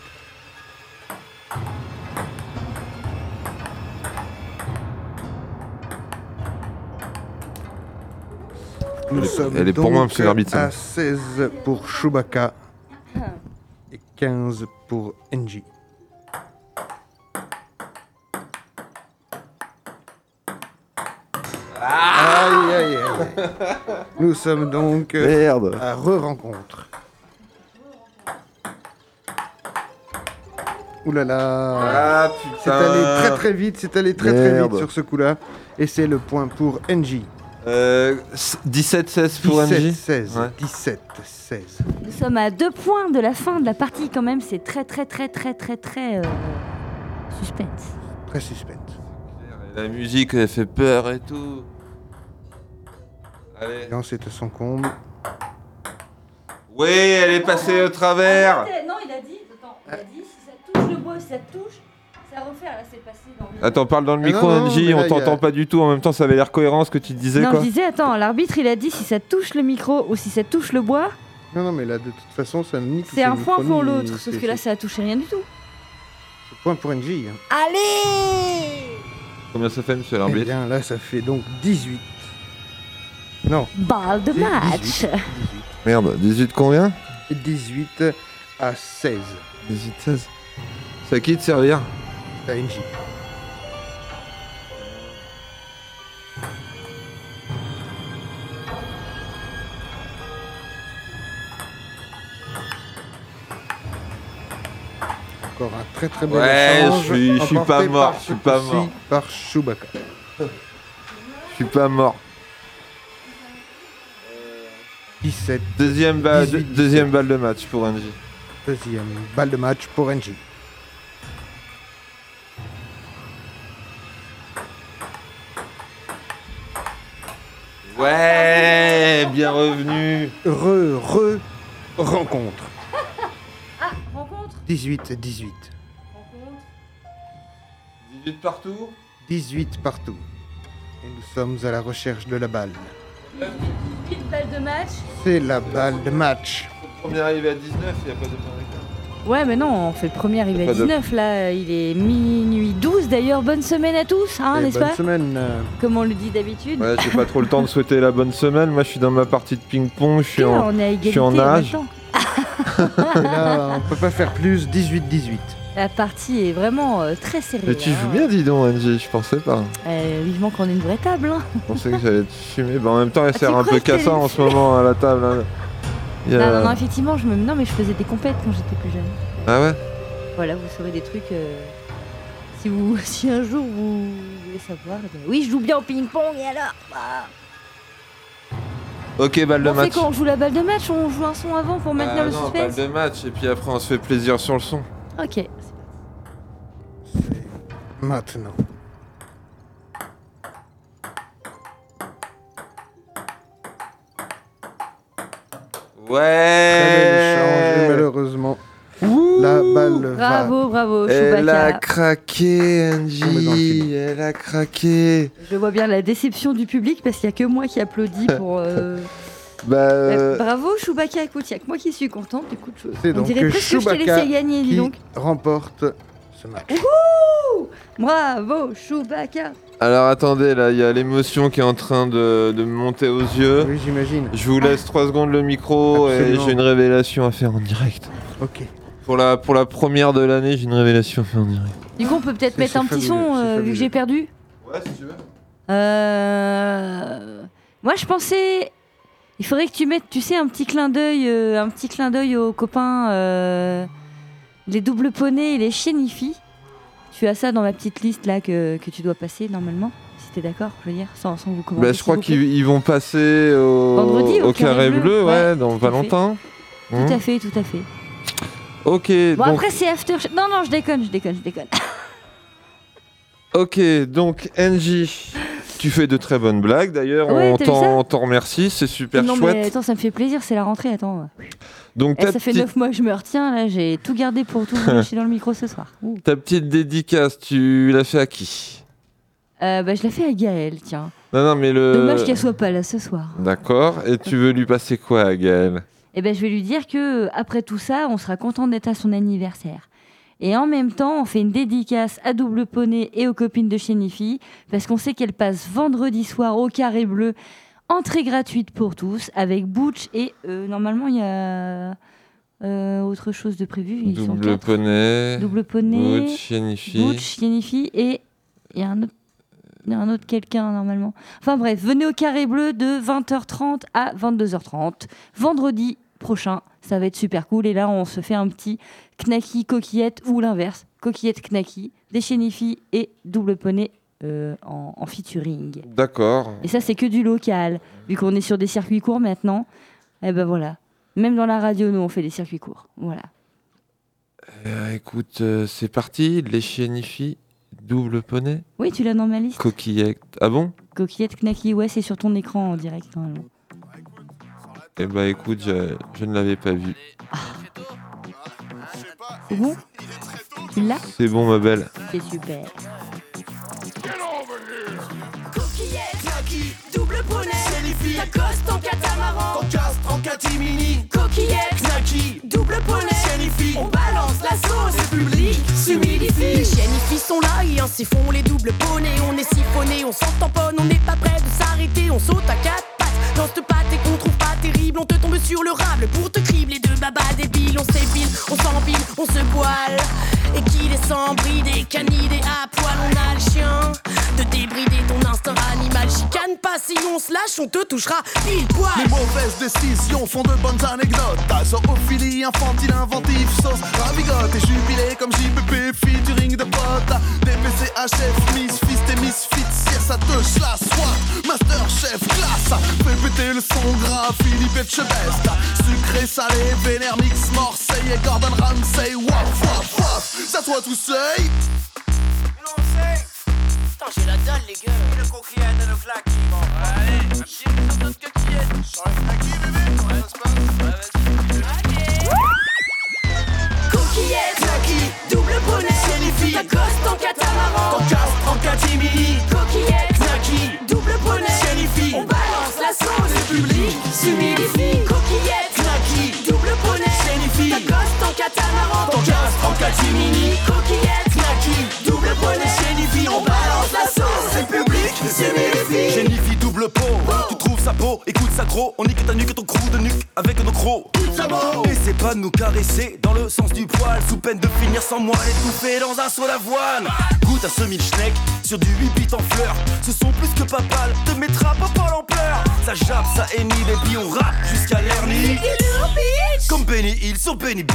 Nous Elle est- sommes elle est pour donc moi, l'arbitre, à 16 pour Chewbacca et 15 pour NJ. Aïe, aïe, aïe. Nous sommes donc euh, Merde. à re-rencontre. Ouh là là. Ah, putain. C'est allé très très vite, c'est allé très très vite Merde. sur ce coup-là. Et c'est le point pour NJ. Euh, 17-16 pour Angie 17-16. Ouais. 17-16. Nous sommes à deux points de la fin de la partie quand même. C'est très très très très très très euh, suspense. Très suspense. La musique, elle fait peur et tout. Allez. Non, c'était son comble. Oui, elle est passée au travers. Non, il a dit. Attends, il a dit si ça touche le bois, si ça touche, ça refaire. Là, c'est passé dans le. Attends, parle dans le Ah micro, non, non, Angie, mais on là, il y a- t'entend pas du tout. En même temps, ça avait l'air cohérent ce que tu disais, non, quoi. je disais, attends, l'arbitre il a dit si ça touche le micro ou si ça touche le bois, Non, non, mais là, de toute façon, ça ni touché c'est un point pour l'autre. Sauf que là, ça a touché rien du tout. c'est Point pour NJ. hein. Allez Combien ça fait, monsieur Eh l'arbitre bien, là, ça fait donc 18. Non, Balle de 18, match 18. Merde, 18 combien 18 à 16. 18-16. C'est à qui de servir à NJ. Encore un très très bon Ouais, échange. je suis- je suis emporté pas mort, par je suis ce pas coup-ci mort. Par Chewbacca. Je suis pas mort. 17. Deuxième, ba- 18, deux- deuxième balle de match pour Angie. Deuxième balle de match pour NJ. Ouais, bien revenu. Re, re, rencontre. Ah, rencontre? 18, 18. 18 partout? 18 partout. Et nous sommes à la recherche de la balle. 8 balles de match? C'est la balle de match. Premier arrivé à 19, il n'y a pas de temps Ouais, mais non, on fait le premier arrivé à Pas de- 19. Là, il est minuit 12. D'ailleurs, bonne semaine à tous, hein, Et n'est-ce bonne pas semaine. euh, Comme on le dit d'habitude. Ouais, j'ai pas trop le temps de souhaiter la bonne semaine. Moi, je suis dans ma partie de ping-pong. Je suis en, on est à je égalité suis en là, on peut pas faire plus. 18-18. La partie est vraiment euh, très serrée. Mais tu hein. joues bien, dis donc, Angie. Je pensais pas. Euh, vivement qu'on ait une vraie table. hein. Je pensais que j'allais te fumer. Bah, en même temps, elle Ah, sert un peu cassant en ce moment à la table. hein. Y a- Non, non, non, effectivement, je me... non, mais je faisais des compètes quand j'étais plus jeune. Ah ouais? Voilà, vous saurez des trucs. euh, Si, vous... si un jour vous voulez savoir. eh Oui, je joue bien au ping-pong et alors Ok, balle de On fait match. quand on joue la balle de match On joue un son avant pour maintenir Ah le non, balle suspense de match. Et puis après, on se fait plaisir sur le son. Ok. Maintenant. Très bel échange. Et Ouais malheureusement, la balle va. Bravo, bravo, Elle a Chewbacca. craqué, Angie. Elle a craqué. Je vois bien la déception du public parce qu'il n'y a que moi qui applaudis pour. euh, Bah. euh, euh, Bravo Chewbacca, écoute, il n'y a que moi qui suis contente. Écoute, je... C'est on donc dirait presque que je t'ai Chewbacca laissé gagner, dis donc. remporte ce match. Wouhou Bravo Chewbacca Alors attendez, là, il y a l'émotion qui est en train de, de me monter aux yeux. Oui, j'imagine. Je vous laisse 3 secondes le micro et j'ai une révélation à faire en direct. Ok. Pour la, pour la première de l'année, j'ai une révélation à faire en direct. Du coup, on peut peut-être mettre un petit son euh, vu que j'ai perdu. Ouais, si tu veux. Euh... Moi, je pensais. Il faudrait que tu mettes, tu sais, un petit clin d'œil, euh, un petit clin d'œil aux copains, euh, les doubles poneys et les chienifis. Tu as ça dans ma petite liste là que, que tu dois passer normalement, si t'es d'accord, je veux dire, sans, sans vous commander. Bah, je crois qu'ils ils vont passer au, Vendredi, au au carré Carré bleu, Bleu, ouais, ouais, dans tout à fait. Tout Hein à fait, tout à fait. Ok, Bon, donc, après, c'est after. Non, non, je déconne, je déconne, je déconne. ok, donc NJ, tu fais de très bonnes blagues d'ailleurs, Ouais, on t'en remercie, c'est super non, chouette. mais attends, ça me fait plaisir, c'est la rentrée, attends. Donc Eh, ça fait petite- 9 mois que je me retiens, là, j'ai tout gardé pour tout lâcher dans le micro ce soir. Ouh. ta petite dédicace, tu l'as fait à qui? Euh, bah, je l'ai fait à Gaël, tiens. Non, non, mais le. Dommage qu'elle soit pas là ce soir. D'accord, et tu veux lui passer quoi à Gaël Eh ben, je vais lui dire que après tout ça, on sera content d'être à son anniversaire. Et en même temps, on fait une dédicace à Double Poney et aux copines de chez Nifi, parce qu'on sait qu'elles passent vendredi soir au Carré Bleu, entrée gratuite pour tous, avec Butch et euh, normalement il y a euh, autre chose de prévu. Ils Double poney. Double Poney, Butch, Yennefer. Butch, Yennefer et il y a un autre. il y a un autre quelqu'un normalement. Enfin bref, venez au Carré Bleu de 20h30 à 22h30. Vendredi prochain, ça va être super cool. Et là, on se fait un petit knacky coquillette ou l'inverse. Coquillette knacky, des chénifis et double poney euh, en, en featuring. D'accord. Et ça, c'est que du local. Vu qu'on est sur des circuits courts maintenant, et ben voilà. Même dans la radio, nous, on fait des circuits courts. Voilà. Euh, écoute, euh, c'est parti, les chienifis, double poney, Oui, tu l'as dans ma liste. coquillette. Ah bon? Coquillette knacky, ouais, c'est sur ton écran en direct normalement. Eh bah écoute, je, je ne l'avais pas vu. C'est bon Tu l'as C'est bon ma belle. C'est super. Coquillette, Naki, double poney, Lacoste en catamaran, Concastre en catimini, Coquillette, Naki, double poney, Célifi, on balance la sauce, le public. S'humidifie. Les chienifis sont là et ainsi font les doubles poneys, on est siphonné, on s'en tamponne, on n'est pas prêt de s'arrêter, on saute à quatre cette pâte et qu'on trouve pas terrible, on te tombe sur le rable pour te cribler de baba débile, on s'épile, on s'empile, on se poile, et qu'il est sans brider, canidé à poil, on a le chien de débrider ton instinct animal. Chicane pas si on se lâche, on te touchera pile poil. Les mauvaises décisions font de bonnes anecdotes. Zoophilie infantile, inventif, sauce, ravigote et jubilé comme JPP, featuring de potes. DPC, HF, Miss Fist et Misfits, yes, ça te la soit. Master Chef, classe, péter le son gras, Philippe Etchebest. Sucré, salé, vénère, mix, Marseille et Gordon Ramsay, waf, waf, waf. Ça toi tout seul. Putain, j'ai la dalle, les gars. Le coquillette et le. Allez, j'ai une notre coquillette. Sur le claqui, bébé. Ouais, ça se passe. Coquillette, claqui, double bonnet, Célifi, Lacoste en catamaran, Concastre en catimini, Coquillette, public s'humidifie, Coquillette, claqui, double bonnet, Célifi, Lacoste en catamaran, Concastre en catimini, Coquillette, claqui, double bonnet, Célifi, on balance la sauce, le public s'humidifie. Jennifer double peau, tu trouves sa peau, écoute ça gros, on nique ta nuque ton crew de nuque avec nos crocs. Pas de nous caresser dans le sens du poil. Sous peine de finir sans moi étouffé dans un seau d'avoine. Goûte à ce mille schneck sur du 8 bits en fleurs. Ce sont plus que papal, te mettra pas pas l'ampleur Ça jappe, ça émit, et puis on rappe jusqu'à l'hernie. Comme Benny Hill sur Benny B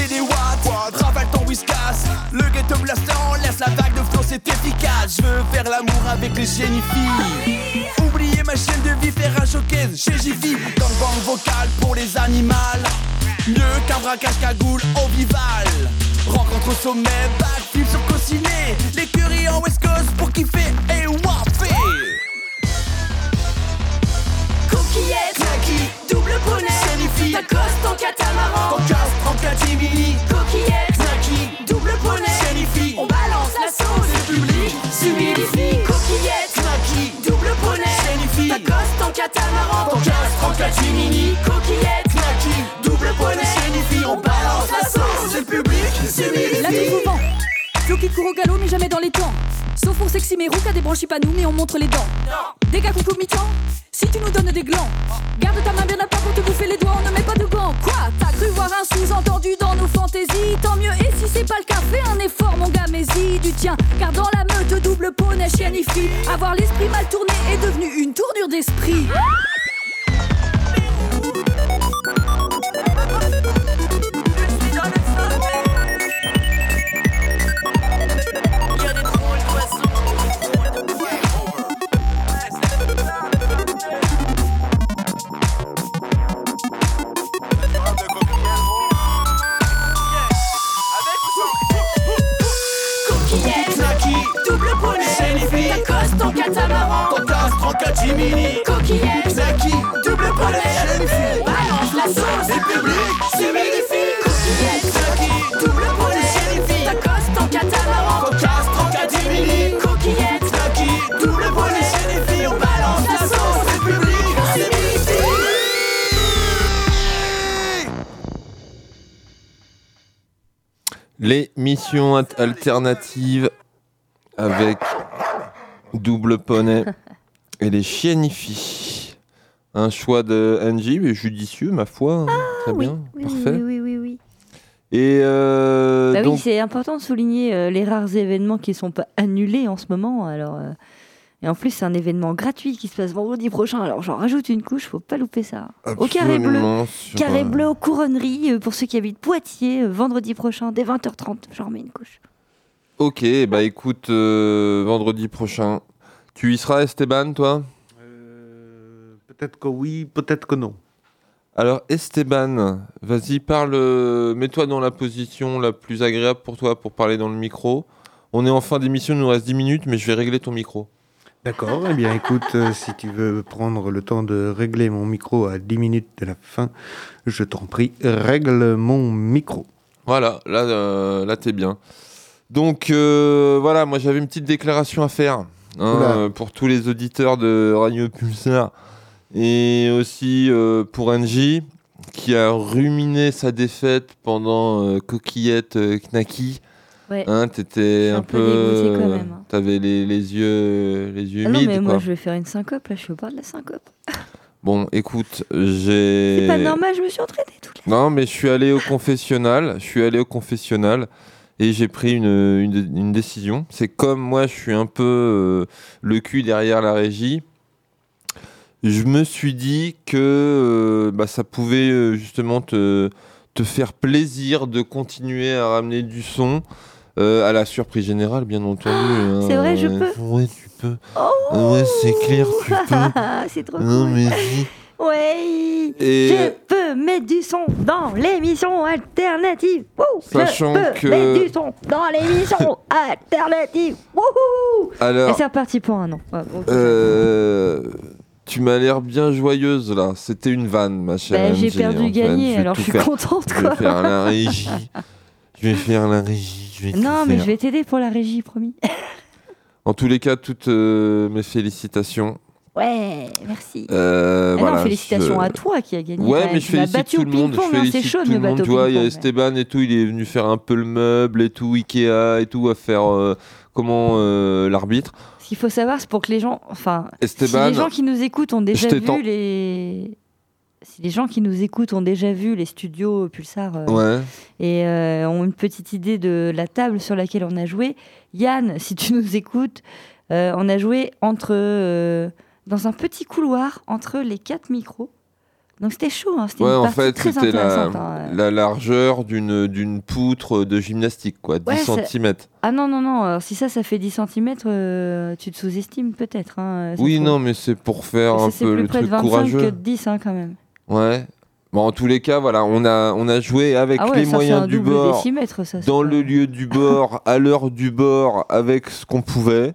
Péter des watts, ton whiskas. Le ghetto blaster, on laisse la vague de flow, c'est efficace. Je veux faire l'amour avec les génifies Oubliez ma chaîne de vie, faire un showcase chez Jiffy. Gangbang vocal pour les animaux Mieux qu'un braquage cagoule au vival. Rencontre au sommet, backflip sur Cociné. L'écurie en West Coast pour kiffer et waffer Coquillette, double bonnet, Lacoste en catamaran, Concastre en catimini, Coquillette, Naki, double bonnet, Célifi, on balance la sauce, le public. S'humidifie, Coquillette, Naki, double bonnet, Célifi, Lacoste en catamaran, Concastre en catimini, Coquillette, Naki, double bonnet, Célifi, on balance la sauce, le public. S'humidifie. La vie vous vend. Flo qui court au galop mais jamais dans les temps. Sauf pour sexy mais qui a des branchies pas nous, mais on montre les dents. Coucou mi-temps, si tu nous donnes des glands. Garde ta main bien à part pour te bouffer les doigts, on ne met pas de gants. Quoi? T'as cru voir un sous-entendu dans nos fantaisies? Tant mieux, et si c'est pas le cas, fais un effort, mon gars, mais y du tien. Car dans la meute, double poney, chienne et fille, avoir l'esprit mal tourné est devenu une tournure d'esprit. Catamaran, catimini Coquillette, Snacky, double poney, balance la sauce, C'est public, c'est magnifique Coquillette, Snacky, double poney, Coquillette, Snacky, double poney, Jennifer, on balance la sauce. C'est public, c'est magnifique L'émission alternative avec double poney et les chiennifies. Un choix de Angie, mais judicieux, ma foi. hein. Très bien, Ah Oui, parfait. oui, oui, oui, oui. Et euh, Bah oui, c'est important de souligner euh, les rares événements qui ne sont pas annulés en ce moment. Alors, euh, et en plus, c'est un événement gratuit qui se passe vendredi prochain. Alors, j'en rajoute une couche, faut pas louper ça. Au carré bleu. Sur, Carré bleu aux couronneries, pour ceux qui habitent Poitiers, vendredi prochain, dès 20h30. J'en remets une couche. Ok, bah écoute, euh, vendredi prochain. Tu y seras, Esteban, toi? Peut-être que oui, peut-être que non. Alors, Esteban, vas-y, parle. euh, Mets-toi dans la position la plus agréable pour toi pour parler dans le micro. On est en fin d'émission, il nous reste 10 minutes, mais je vais régler ton micro. D'accord, eh bien écoute, euh, si tu veux prendre le temps de régler mon micro à 10 minutes de la fin, je t'en prie, règle mon micro. Voilà, là, euh, là t'es bien. Donc, euh, voilà, moi j'avais une petite déclaration à faire hein, euh, pour tous les auditeurs de Radio Pulsar et aussi euh, pour Angie qui a ruminé sa défaite pendant euh, Coquillette euh, Knacky. Ouais. Hein, t'étais suis un, un peu hein. T'avais les, les yeux, les yeux Ah non, mais quoi. moi, je vais faire une syncope, là, je fais pas de la syncope. Bon, écoute, j'ai. C'est pas normal, je me suis entraînée toute la Non, mais je suis allé au confessionnal. Je suis allé au confessionnal et j'ai pris une, une, une décision. C'est comme moi, je suis un peu euh, le cul derrière la régie. Je me suis dit que euh, bah, ça pouvait euh, justement te, te faire plaisir de continuer à ramener du son. euh, à la surprise générale, bien entendu. hein. Ah, c'est vrai, je peux Ouais, tu peux. Oh ouais, c'est clair, tu peux. C'est trop Non, cool. mais dis. Et- Je peux mettre du son dans l'émission alternative Wouh Sachant Je peux que- mettre du son dans l'émission alternative Wouhou Alors- Et c'est reparti pour un an. Ouais, bon, Euh, tu m'as l'air bien joyeuse là. C'était une vanne, ma chère. Bah, j'ai MJ, perdu fait. gagné, vais alors tout je suis faire- contente, Je quoi. vais faire la régie. je vais faire la régie. Je vais Non, mais faire. je vais t'aider pour la régie, promis. En tous les cas, toutes euh, mes félicitations. Ouais, merci. Euh, Ah non, félicitations je- à toi qui a gagné. Ouais, mais je félicite battu tout le monde. Je hein, c'est félicite chaud de tout me le monde. battre Tu vois, il y a. Esteban et tout. Il est venu faire un peu le meuble et tout, Ikea et tout, à faire euh, comment euh, l'arbitre. Ce qu'il faut savoir, c'est pour que les gens. Enfin, Esteban, si les gens qui nous écoutent ont déjà vu les. Si les gens qui nous écoutent ont déjà vu les studios Pulsar euh, Ouais. et euh, ont une petite idée de la table sur laquelle on a joué, Yann, si tu nous écoutes, euh, on a joué entre euh, dans un petit couloir entre les quatre micros. Donc c'était chaud, hein, c'était Ouais, en fait, c'était la, hein. la largeur d'une d'une poutre de gymnastique, quoi, 10 Ouais, ça- cm. Ah non, non, non, alors si ça, ça fait 10 cm, tu te sous-estimes peut-être. hein, ça Oui, non, mais c'est pour faire Mais un ça, c'est peu plus le près de truc 25 courageux. que de 10 hein, quand même. Ouais. Bon, en tous les cas, voilà, on a, on a joué avec Ah les c'est moyens du bord, ça, c'est dans le lieu du bord, à l'heure du bord, avec ce qu'on pouvait.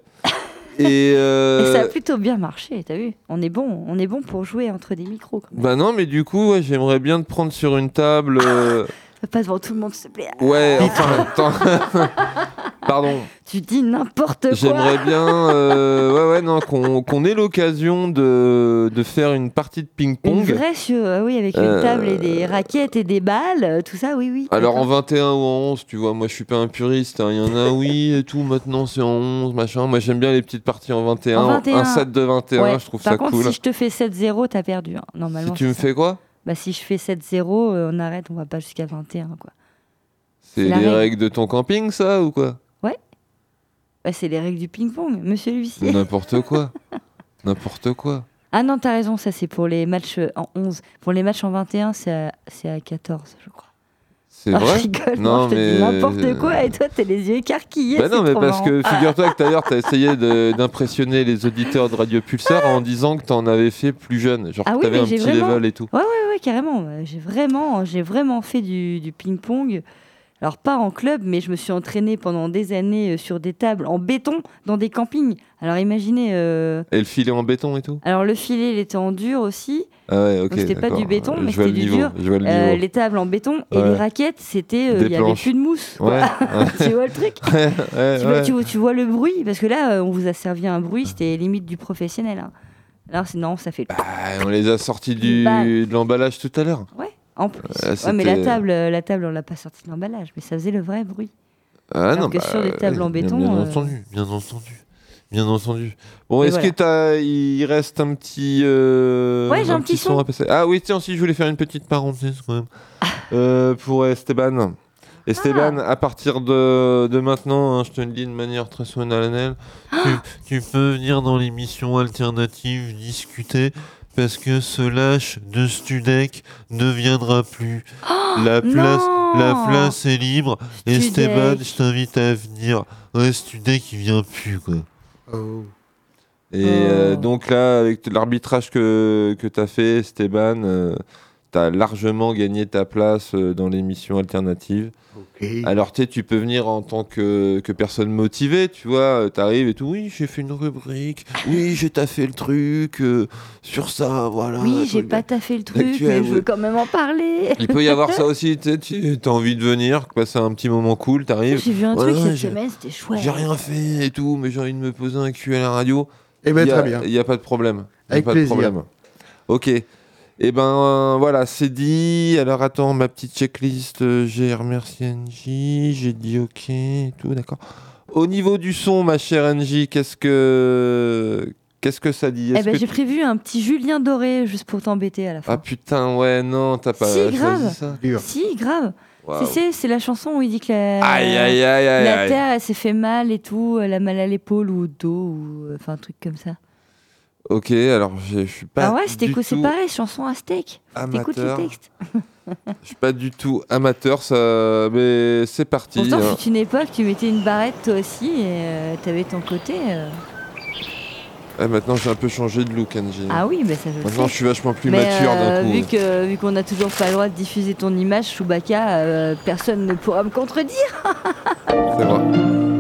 Et, euh, Et ça a plutôt bien marché, t'as vu On est bon, on est bon pour jouer entre des micros. quand même. bah non, mais du coup, ouais, j'aimerais bien te prendre sur une table. Pas devant tout le monde, s'il te plaît. Ouais, enfin, attends. Pardon. Tu dis n'importe quoi. J'aimerais bien, euh, ouais, ouais, non, qu'on qu'on ait l'occasion de, de faire une partie de ping-pong. sur- euh, oui, avec une Euh, table et des raquettes et des balles, tout ça, oui, oui. Alors en d'accord. 21 ou en 11, tu vois, moi je suis pas un puriste, hein. il y en a oui et tout, maintenant c'est en 11, machin. Moi j'aime bien les petites parties en 21, En 21. un set de 21, Ouais. je trouve Par ça contre, cool. si je te fais 7-0, t'as perdu. hein. Normalement, Si tu me fais quoi? Bah, si je fais 7-0, euh, on arrête, on va pas jusqu'à 21, quoi. C'est les règle. règles de ton camping ça ou quoi? Ouais. Bah, c'est les règles du ping-pong, monsieur l'huissier. N'importe quoi. N'importe quoi. Ah non, t'as raison, ça c'est pour les matchs euh, en 11. Pour les matchs en 21, c'est à, c'est à 14, je crois. C'est Ah, vrai Je rigole, Non, je mais- n'importe quoi et toi t'as les yeux écarquillés. Bah non, mais parce marrant. que figure-toi que tout à l'heure, t'as essayé d'impressionner les auditeurs de Radio Pulsar en disant que t'en avais fait plus jeune. Genre Ah que oui, t'avais un petit vraiment... level et tout. Ouais, ouais, ouais, carrément. J'ai vraiment, j'ai vraiment fait du, du ping-pong. Alors, pas en club, mais je me suis entraînée pendant des années euh, sur des tables en béton dans des campings. Alors, imaginez. euh, Et le filet en béton et tout? Alors, le filet, il était en dur aussi. Ah ouais, ok. C'était pas du béton, mais c'était du dur. Le Euh, les tables en béton et les raquettes, c'était. euh, Il y avait plus de mousse. Ouais, tu vois le truc? Tu, vois, tu vois- tu vois le bruit? Parce que là, on vous a servi un bruit, c'était limite du professionnel. hein. Alors, non, ça fait. Ah, on les a sortis du, Bah. de l'emballage tout à l'heure. Ouais, en plus. Ouais, ouais, mais la table, euh, la table, on l'a pas sortie de l'emballage, mais ça faisait le vrai bruit. Ah Alors non, que bah, sur des tables en bien- béton, Bien, euh, entendu, bien entendu. Bien entendu. Bon, est-ce voilà. que t'as, il reste un petit, euh, Ouais, j'ai un petit son. à passer? Ah oui, tiens, si je voulais faire une petite parenthèse quand même Euh, pour Esteban. Esteban, Ah. à partir de, de maintenant, hein, je te le dis de manière très solennelle, tu, tu peux venir dans l'émission alternative discuter parce que ce lâche de Studek ne viendra plus. la place, la place est libre. Studek. Esteban, je t'invite à venir. Ouais, Studek, il vient plus quoi. Et euh, donc là, avec l'arbitrage que, que tu as fait, Esteban, tu as largement gagné ta place euh, dans l'émission alternative. Alors tu peux venir en tant que, que personne motivée, tu vois, tu arrives et tout, oui, j'ai fait une rubrique, oui, j'ai taffé le truc, euh, sur ça, voilà. Oui, j'ai pas taffé le truc, Actuel, mais je veux quand même en parler. Il peut y avoir ça aussi, tu as envie de venir, passer un petit moment cool, t'arrives. J'ai vu un Voilà, truc cette j'ai- semaine, c'était chouette. J'ai rien fait et tout, mais j'ai envie de me poser un cul à la radio. Eh ben, très bien. Il n'y a pas de problème. Avec pas plaisir. de problème. Ok. Et ben euh, voilà, c'est dit. Alors attends, ma petite checklist, euh, j'ai remercié NJ, j'ai dit ok et tout, d'accord. Au niveau du son, ma chère NJ, qu'est-ce que qu'est-ce que ça dit? Eh ben, que j'ai prévu un petit Julien Doré juste pour t'embêter à la fin. Ah putain, ouais, non, t'as pas si, choisi grave. ça Si, grave. Waouh. Si, c'est- c'est la chanson où il dit que la, Aïe, aïe, aïe, aïe, la aïe. terre, elle s'est fait mal et tout, elle a mal à l'épaule ou au dos, ou euh, enfin un truc comme ça. Ok, alors je suis pas. ah ouais, c'était cool, c'est pareil, chanson aztèque. T'écoutes le texte. Je suis pas du tout amateur, ça, mais c'est parti. Pourtant, hein. fut une époque, tu mettais une barrette toi aussi et euh, t'avais ton côté. euh. Ah, maintenant j'ai un peu changé de look, NJ. Ah oui, bah ça je le Maintenant je suis vachement plus Mais, mature euh, d'un coup. Vu que vu qu'on n'a toujours pas le droit de diffuser ton image, Chewbacca, euh, personne ne pourra me contredire. C'est vrai.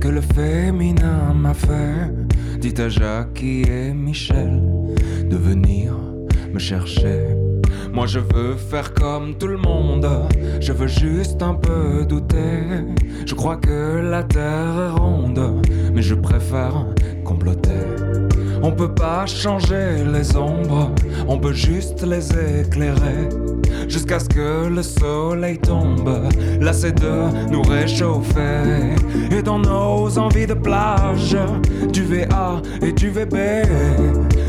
Que le féminin m'a fait. Dites à Jackie et Michel de venir me chercher. Moi je veux faire comme tout le monde, je veux juste un peu douter. Je crois que la terre est ronde, mais je préfère comploter. On peut pas changer les ombres, on peut juste les éclairer. Jusqu'à ce que le soleil tombe, là nous réchauffer. Et dans nos envies de plage, du VA et du VB,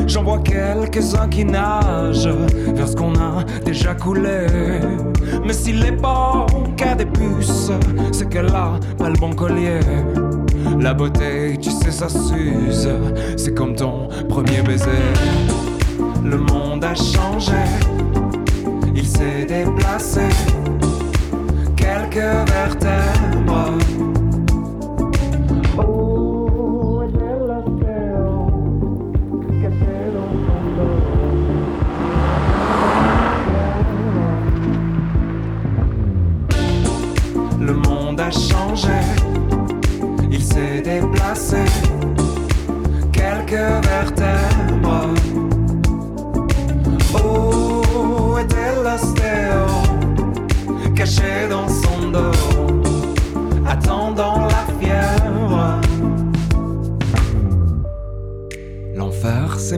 j'en vois quelques-uns qui nagent vers ce qu'on a déjà coulé. Mais si l'époque a des puces, c'est qu'elle a pas le bon collier. La beauté, tu sais, ça s'use, c'est comme ton premier baiser. Le monde a changé, il s'est déplacé quelques vertèbres.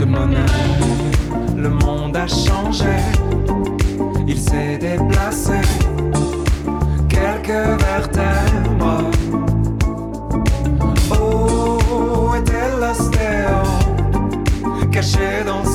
Le monde a changé, il s'est déplacé, quelques vertèbres. Oh, était l'ostéo, caché dans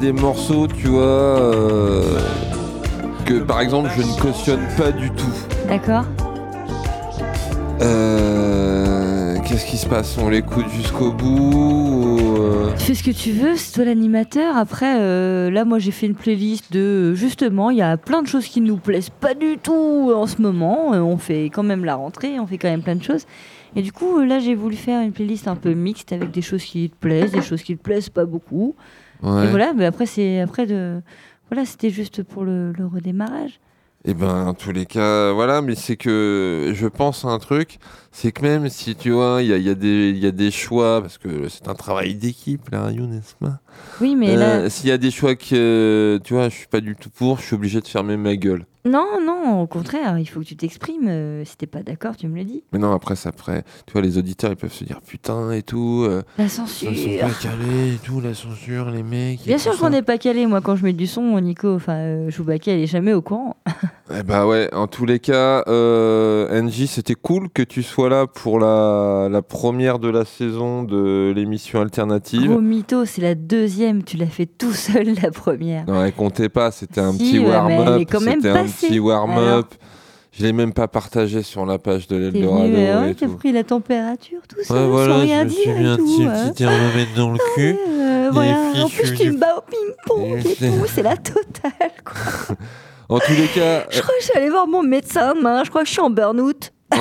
des morceaux, tu vois, euh, que par exemple je ne cautionne pas du tout, D'accord. euh, qu'est-ce qui se passe? On l'écoute jusqu'au bout ou, euh, Tu fais ce que tu veux, c'est toi l'animateur. Après, là, moi, j'ai fait une playlist de. Justement, il y a plein de choses qui nous plaisent pas du tout en ce moment. On fait quand même la rentrée, on fait quand même plein de choses. Et du coup, là, j'ai voulu faire une playlist un peu mixte avec des choses qui te plaisent, des choses qui te plaisent pas beaucoup. Ouais. Et voilà, mais après, c'est. Après, de. Voilà, c'était juste pour le, le redémarrage. Eh ben, en tous les cas, voilà, mais c'est que je pense à un truc, c'est que même si tu vois, il y a, y a y a des choix, parce que c'est un travail d'équipe, la radio, n'est-ce pas Oui, mais Euh, là. S'il y a des choix que, tu vois, je suis pas du tout pour, je suis obligé de fermer ma gueule. Non, non, au contraire, il faut que tu t'exprimes. euh, si t'es pas d'accord, tu me le dis. Mais non, après, ça, après, tu vois, les auditeurs, ils peuvent se dire putain et tout. euh, La ils sont censure. pas calés et tout, la censure, les mecs. et Bien tout sûr ça. qu'on n'est pas calé. Moi, quand je mets du son, Nico, enfin, euh, Chewbacca, elle est jamais au courant. Eh bah ouais, en tous les cas, euh, Angie, c'était cool que tu sois là pour la, la première de la saison de l'émission alternative. Gros mytho, c'est la deuxième. Tu l'as fait tout seul, la première. Non, elle comptait pas, c'était un Si, petit ouais, mais warm-up. C'était un petit warm-up. Je l'ai même pas partagé sur la page de l'Eldorado. venu, euh, ouais, t'as pris la température, tout ça, Ouais, sans voilà, rien je me dire suis et mis un petit, hein. thermomètre dans le cul. Euh, voilà. En plus, suis- tu me bats au ping-pong et tout. C'est la totale, quoi. En tous les cas, Je crois que je suis allée voir mon médecin demain. Je crois que je suis en burn-out. à,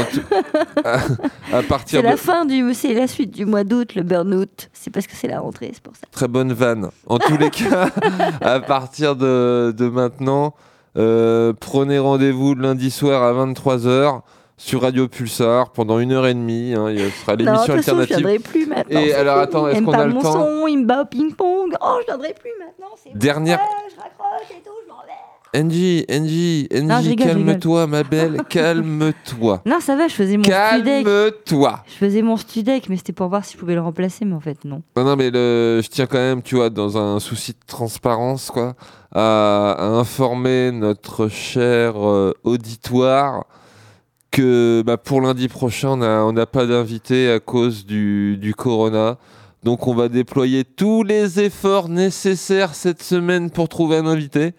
à partir C'est de la fin du, c'est la suite du mois d'août, le burn-out. C'est parce que c'est la rentrée, c'est pour ça. très bonne vanne. En tous les cas, à partir de, de maintenant, euh, prenez rendez-vous lundi soir à 23h sur Radio Pulsar pendant une heure et demie. hein, il sera Non, l'émission toute façon, je alternative. plus maintenant. Et alors attends, Il est-ce qu'on a le temps son, il me bat au ping-pong. Oh, je viendrai plus maintenant. C'est Dernière. vrai, je raccroche et tout. Angie, Angie, Angie, calme-toi, ma belle, calme-toi. Non, ça va, je faisais mon studek. Calme-toi. Je faisais mon studek, mais c'était pour voir si je pouvais le remplacer, mais en fait, non. Non, non, mais le, je tiens quand même, tu vois, dans un souci de transparence, quoi, à, à informer notre cher euh, auditoire que bah, pour lundi prochain, on n'a on n'a pas d'invité à cause du, du corona. Donc, on va déployer tous les efforts nécessaires cette semaine pour trouver un invité.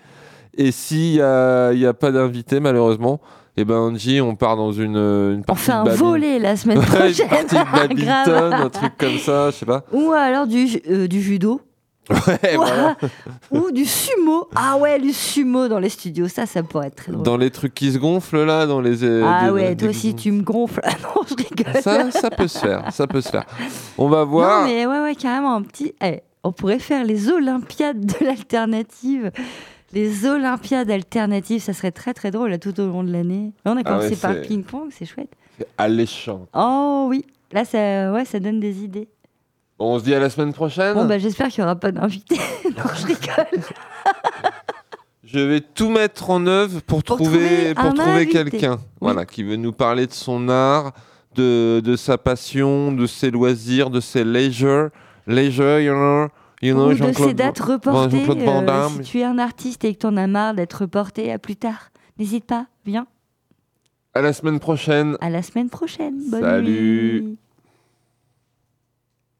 Et s'il n'y a, y a pas d'invité, malheureusement, eh ben Angie, on part dans une, une On partie fait de un volet la semaine prochaine. une partie de badminton, un truc comme ça, je sais pas. Ou alors du, euh, du judo. Ouais, voilà. Ou du sumo. Ah ouais, du sumo dans les studios. Ça, ça pourrait être très drôle. Dans les trucs qui se gonflent là, dans les. euh, Ah des- ouais, des- toi aussi, tu me gonfles. Ah non, je rigole. Ça, ça peut se faire, ça peut se faire. On va voir. Non, mais ouais, ouais, carrément, un petit. eh, on pourrait faire les Olympiades de l'alternative. Les Olympiades alternatives, ça serait très très drôle là, tout au long de l'année. Là, on a Ah commencé ouais, par ping-pong, c'est chouette. C'est alléchant. Oh oui, là ça, ouais, ça donne des idées. Bon, on se dit à la semaine prochaine. Bon, bah, j'espère qu'il n'y aura pas d'invités. non, je rigole. Je vais tout mettre en œuvre pour, Pour trouver, trouver pour trouver quelqu'un Oui. voilà, qui veut nous parler de son art, de, de sa passion, de ses loisirs, de ses leisure. Leisure, you know, you know Ou de ces dates reportées. Euh, si tu es un artiste et que tu en as marre d'être reporté à plus tard, n'hésite pas, viens. À la semaine prochaine. À la semaine prochaine. Bonne Salut. nuit.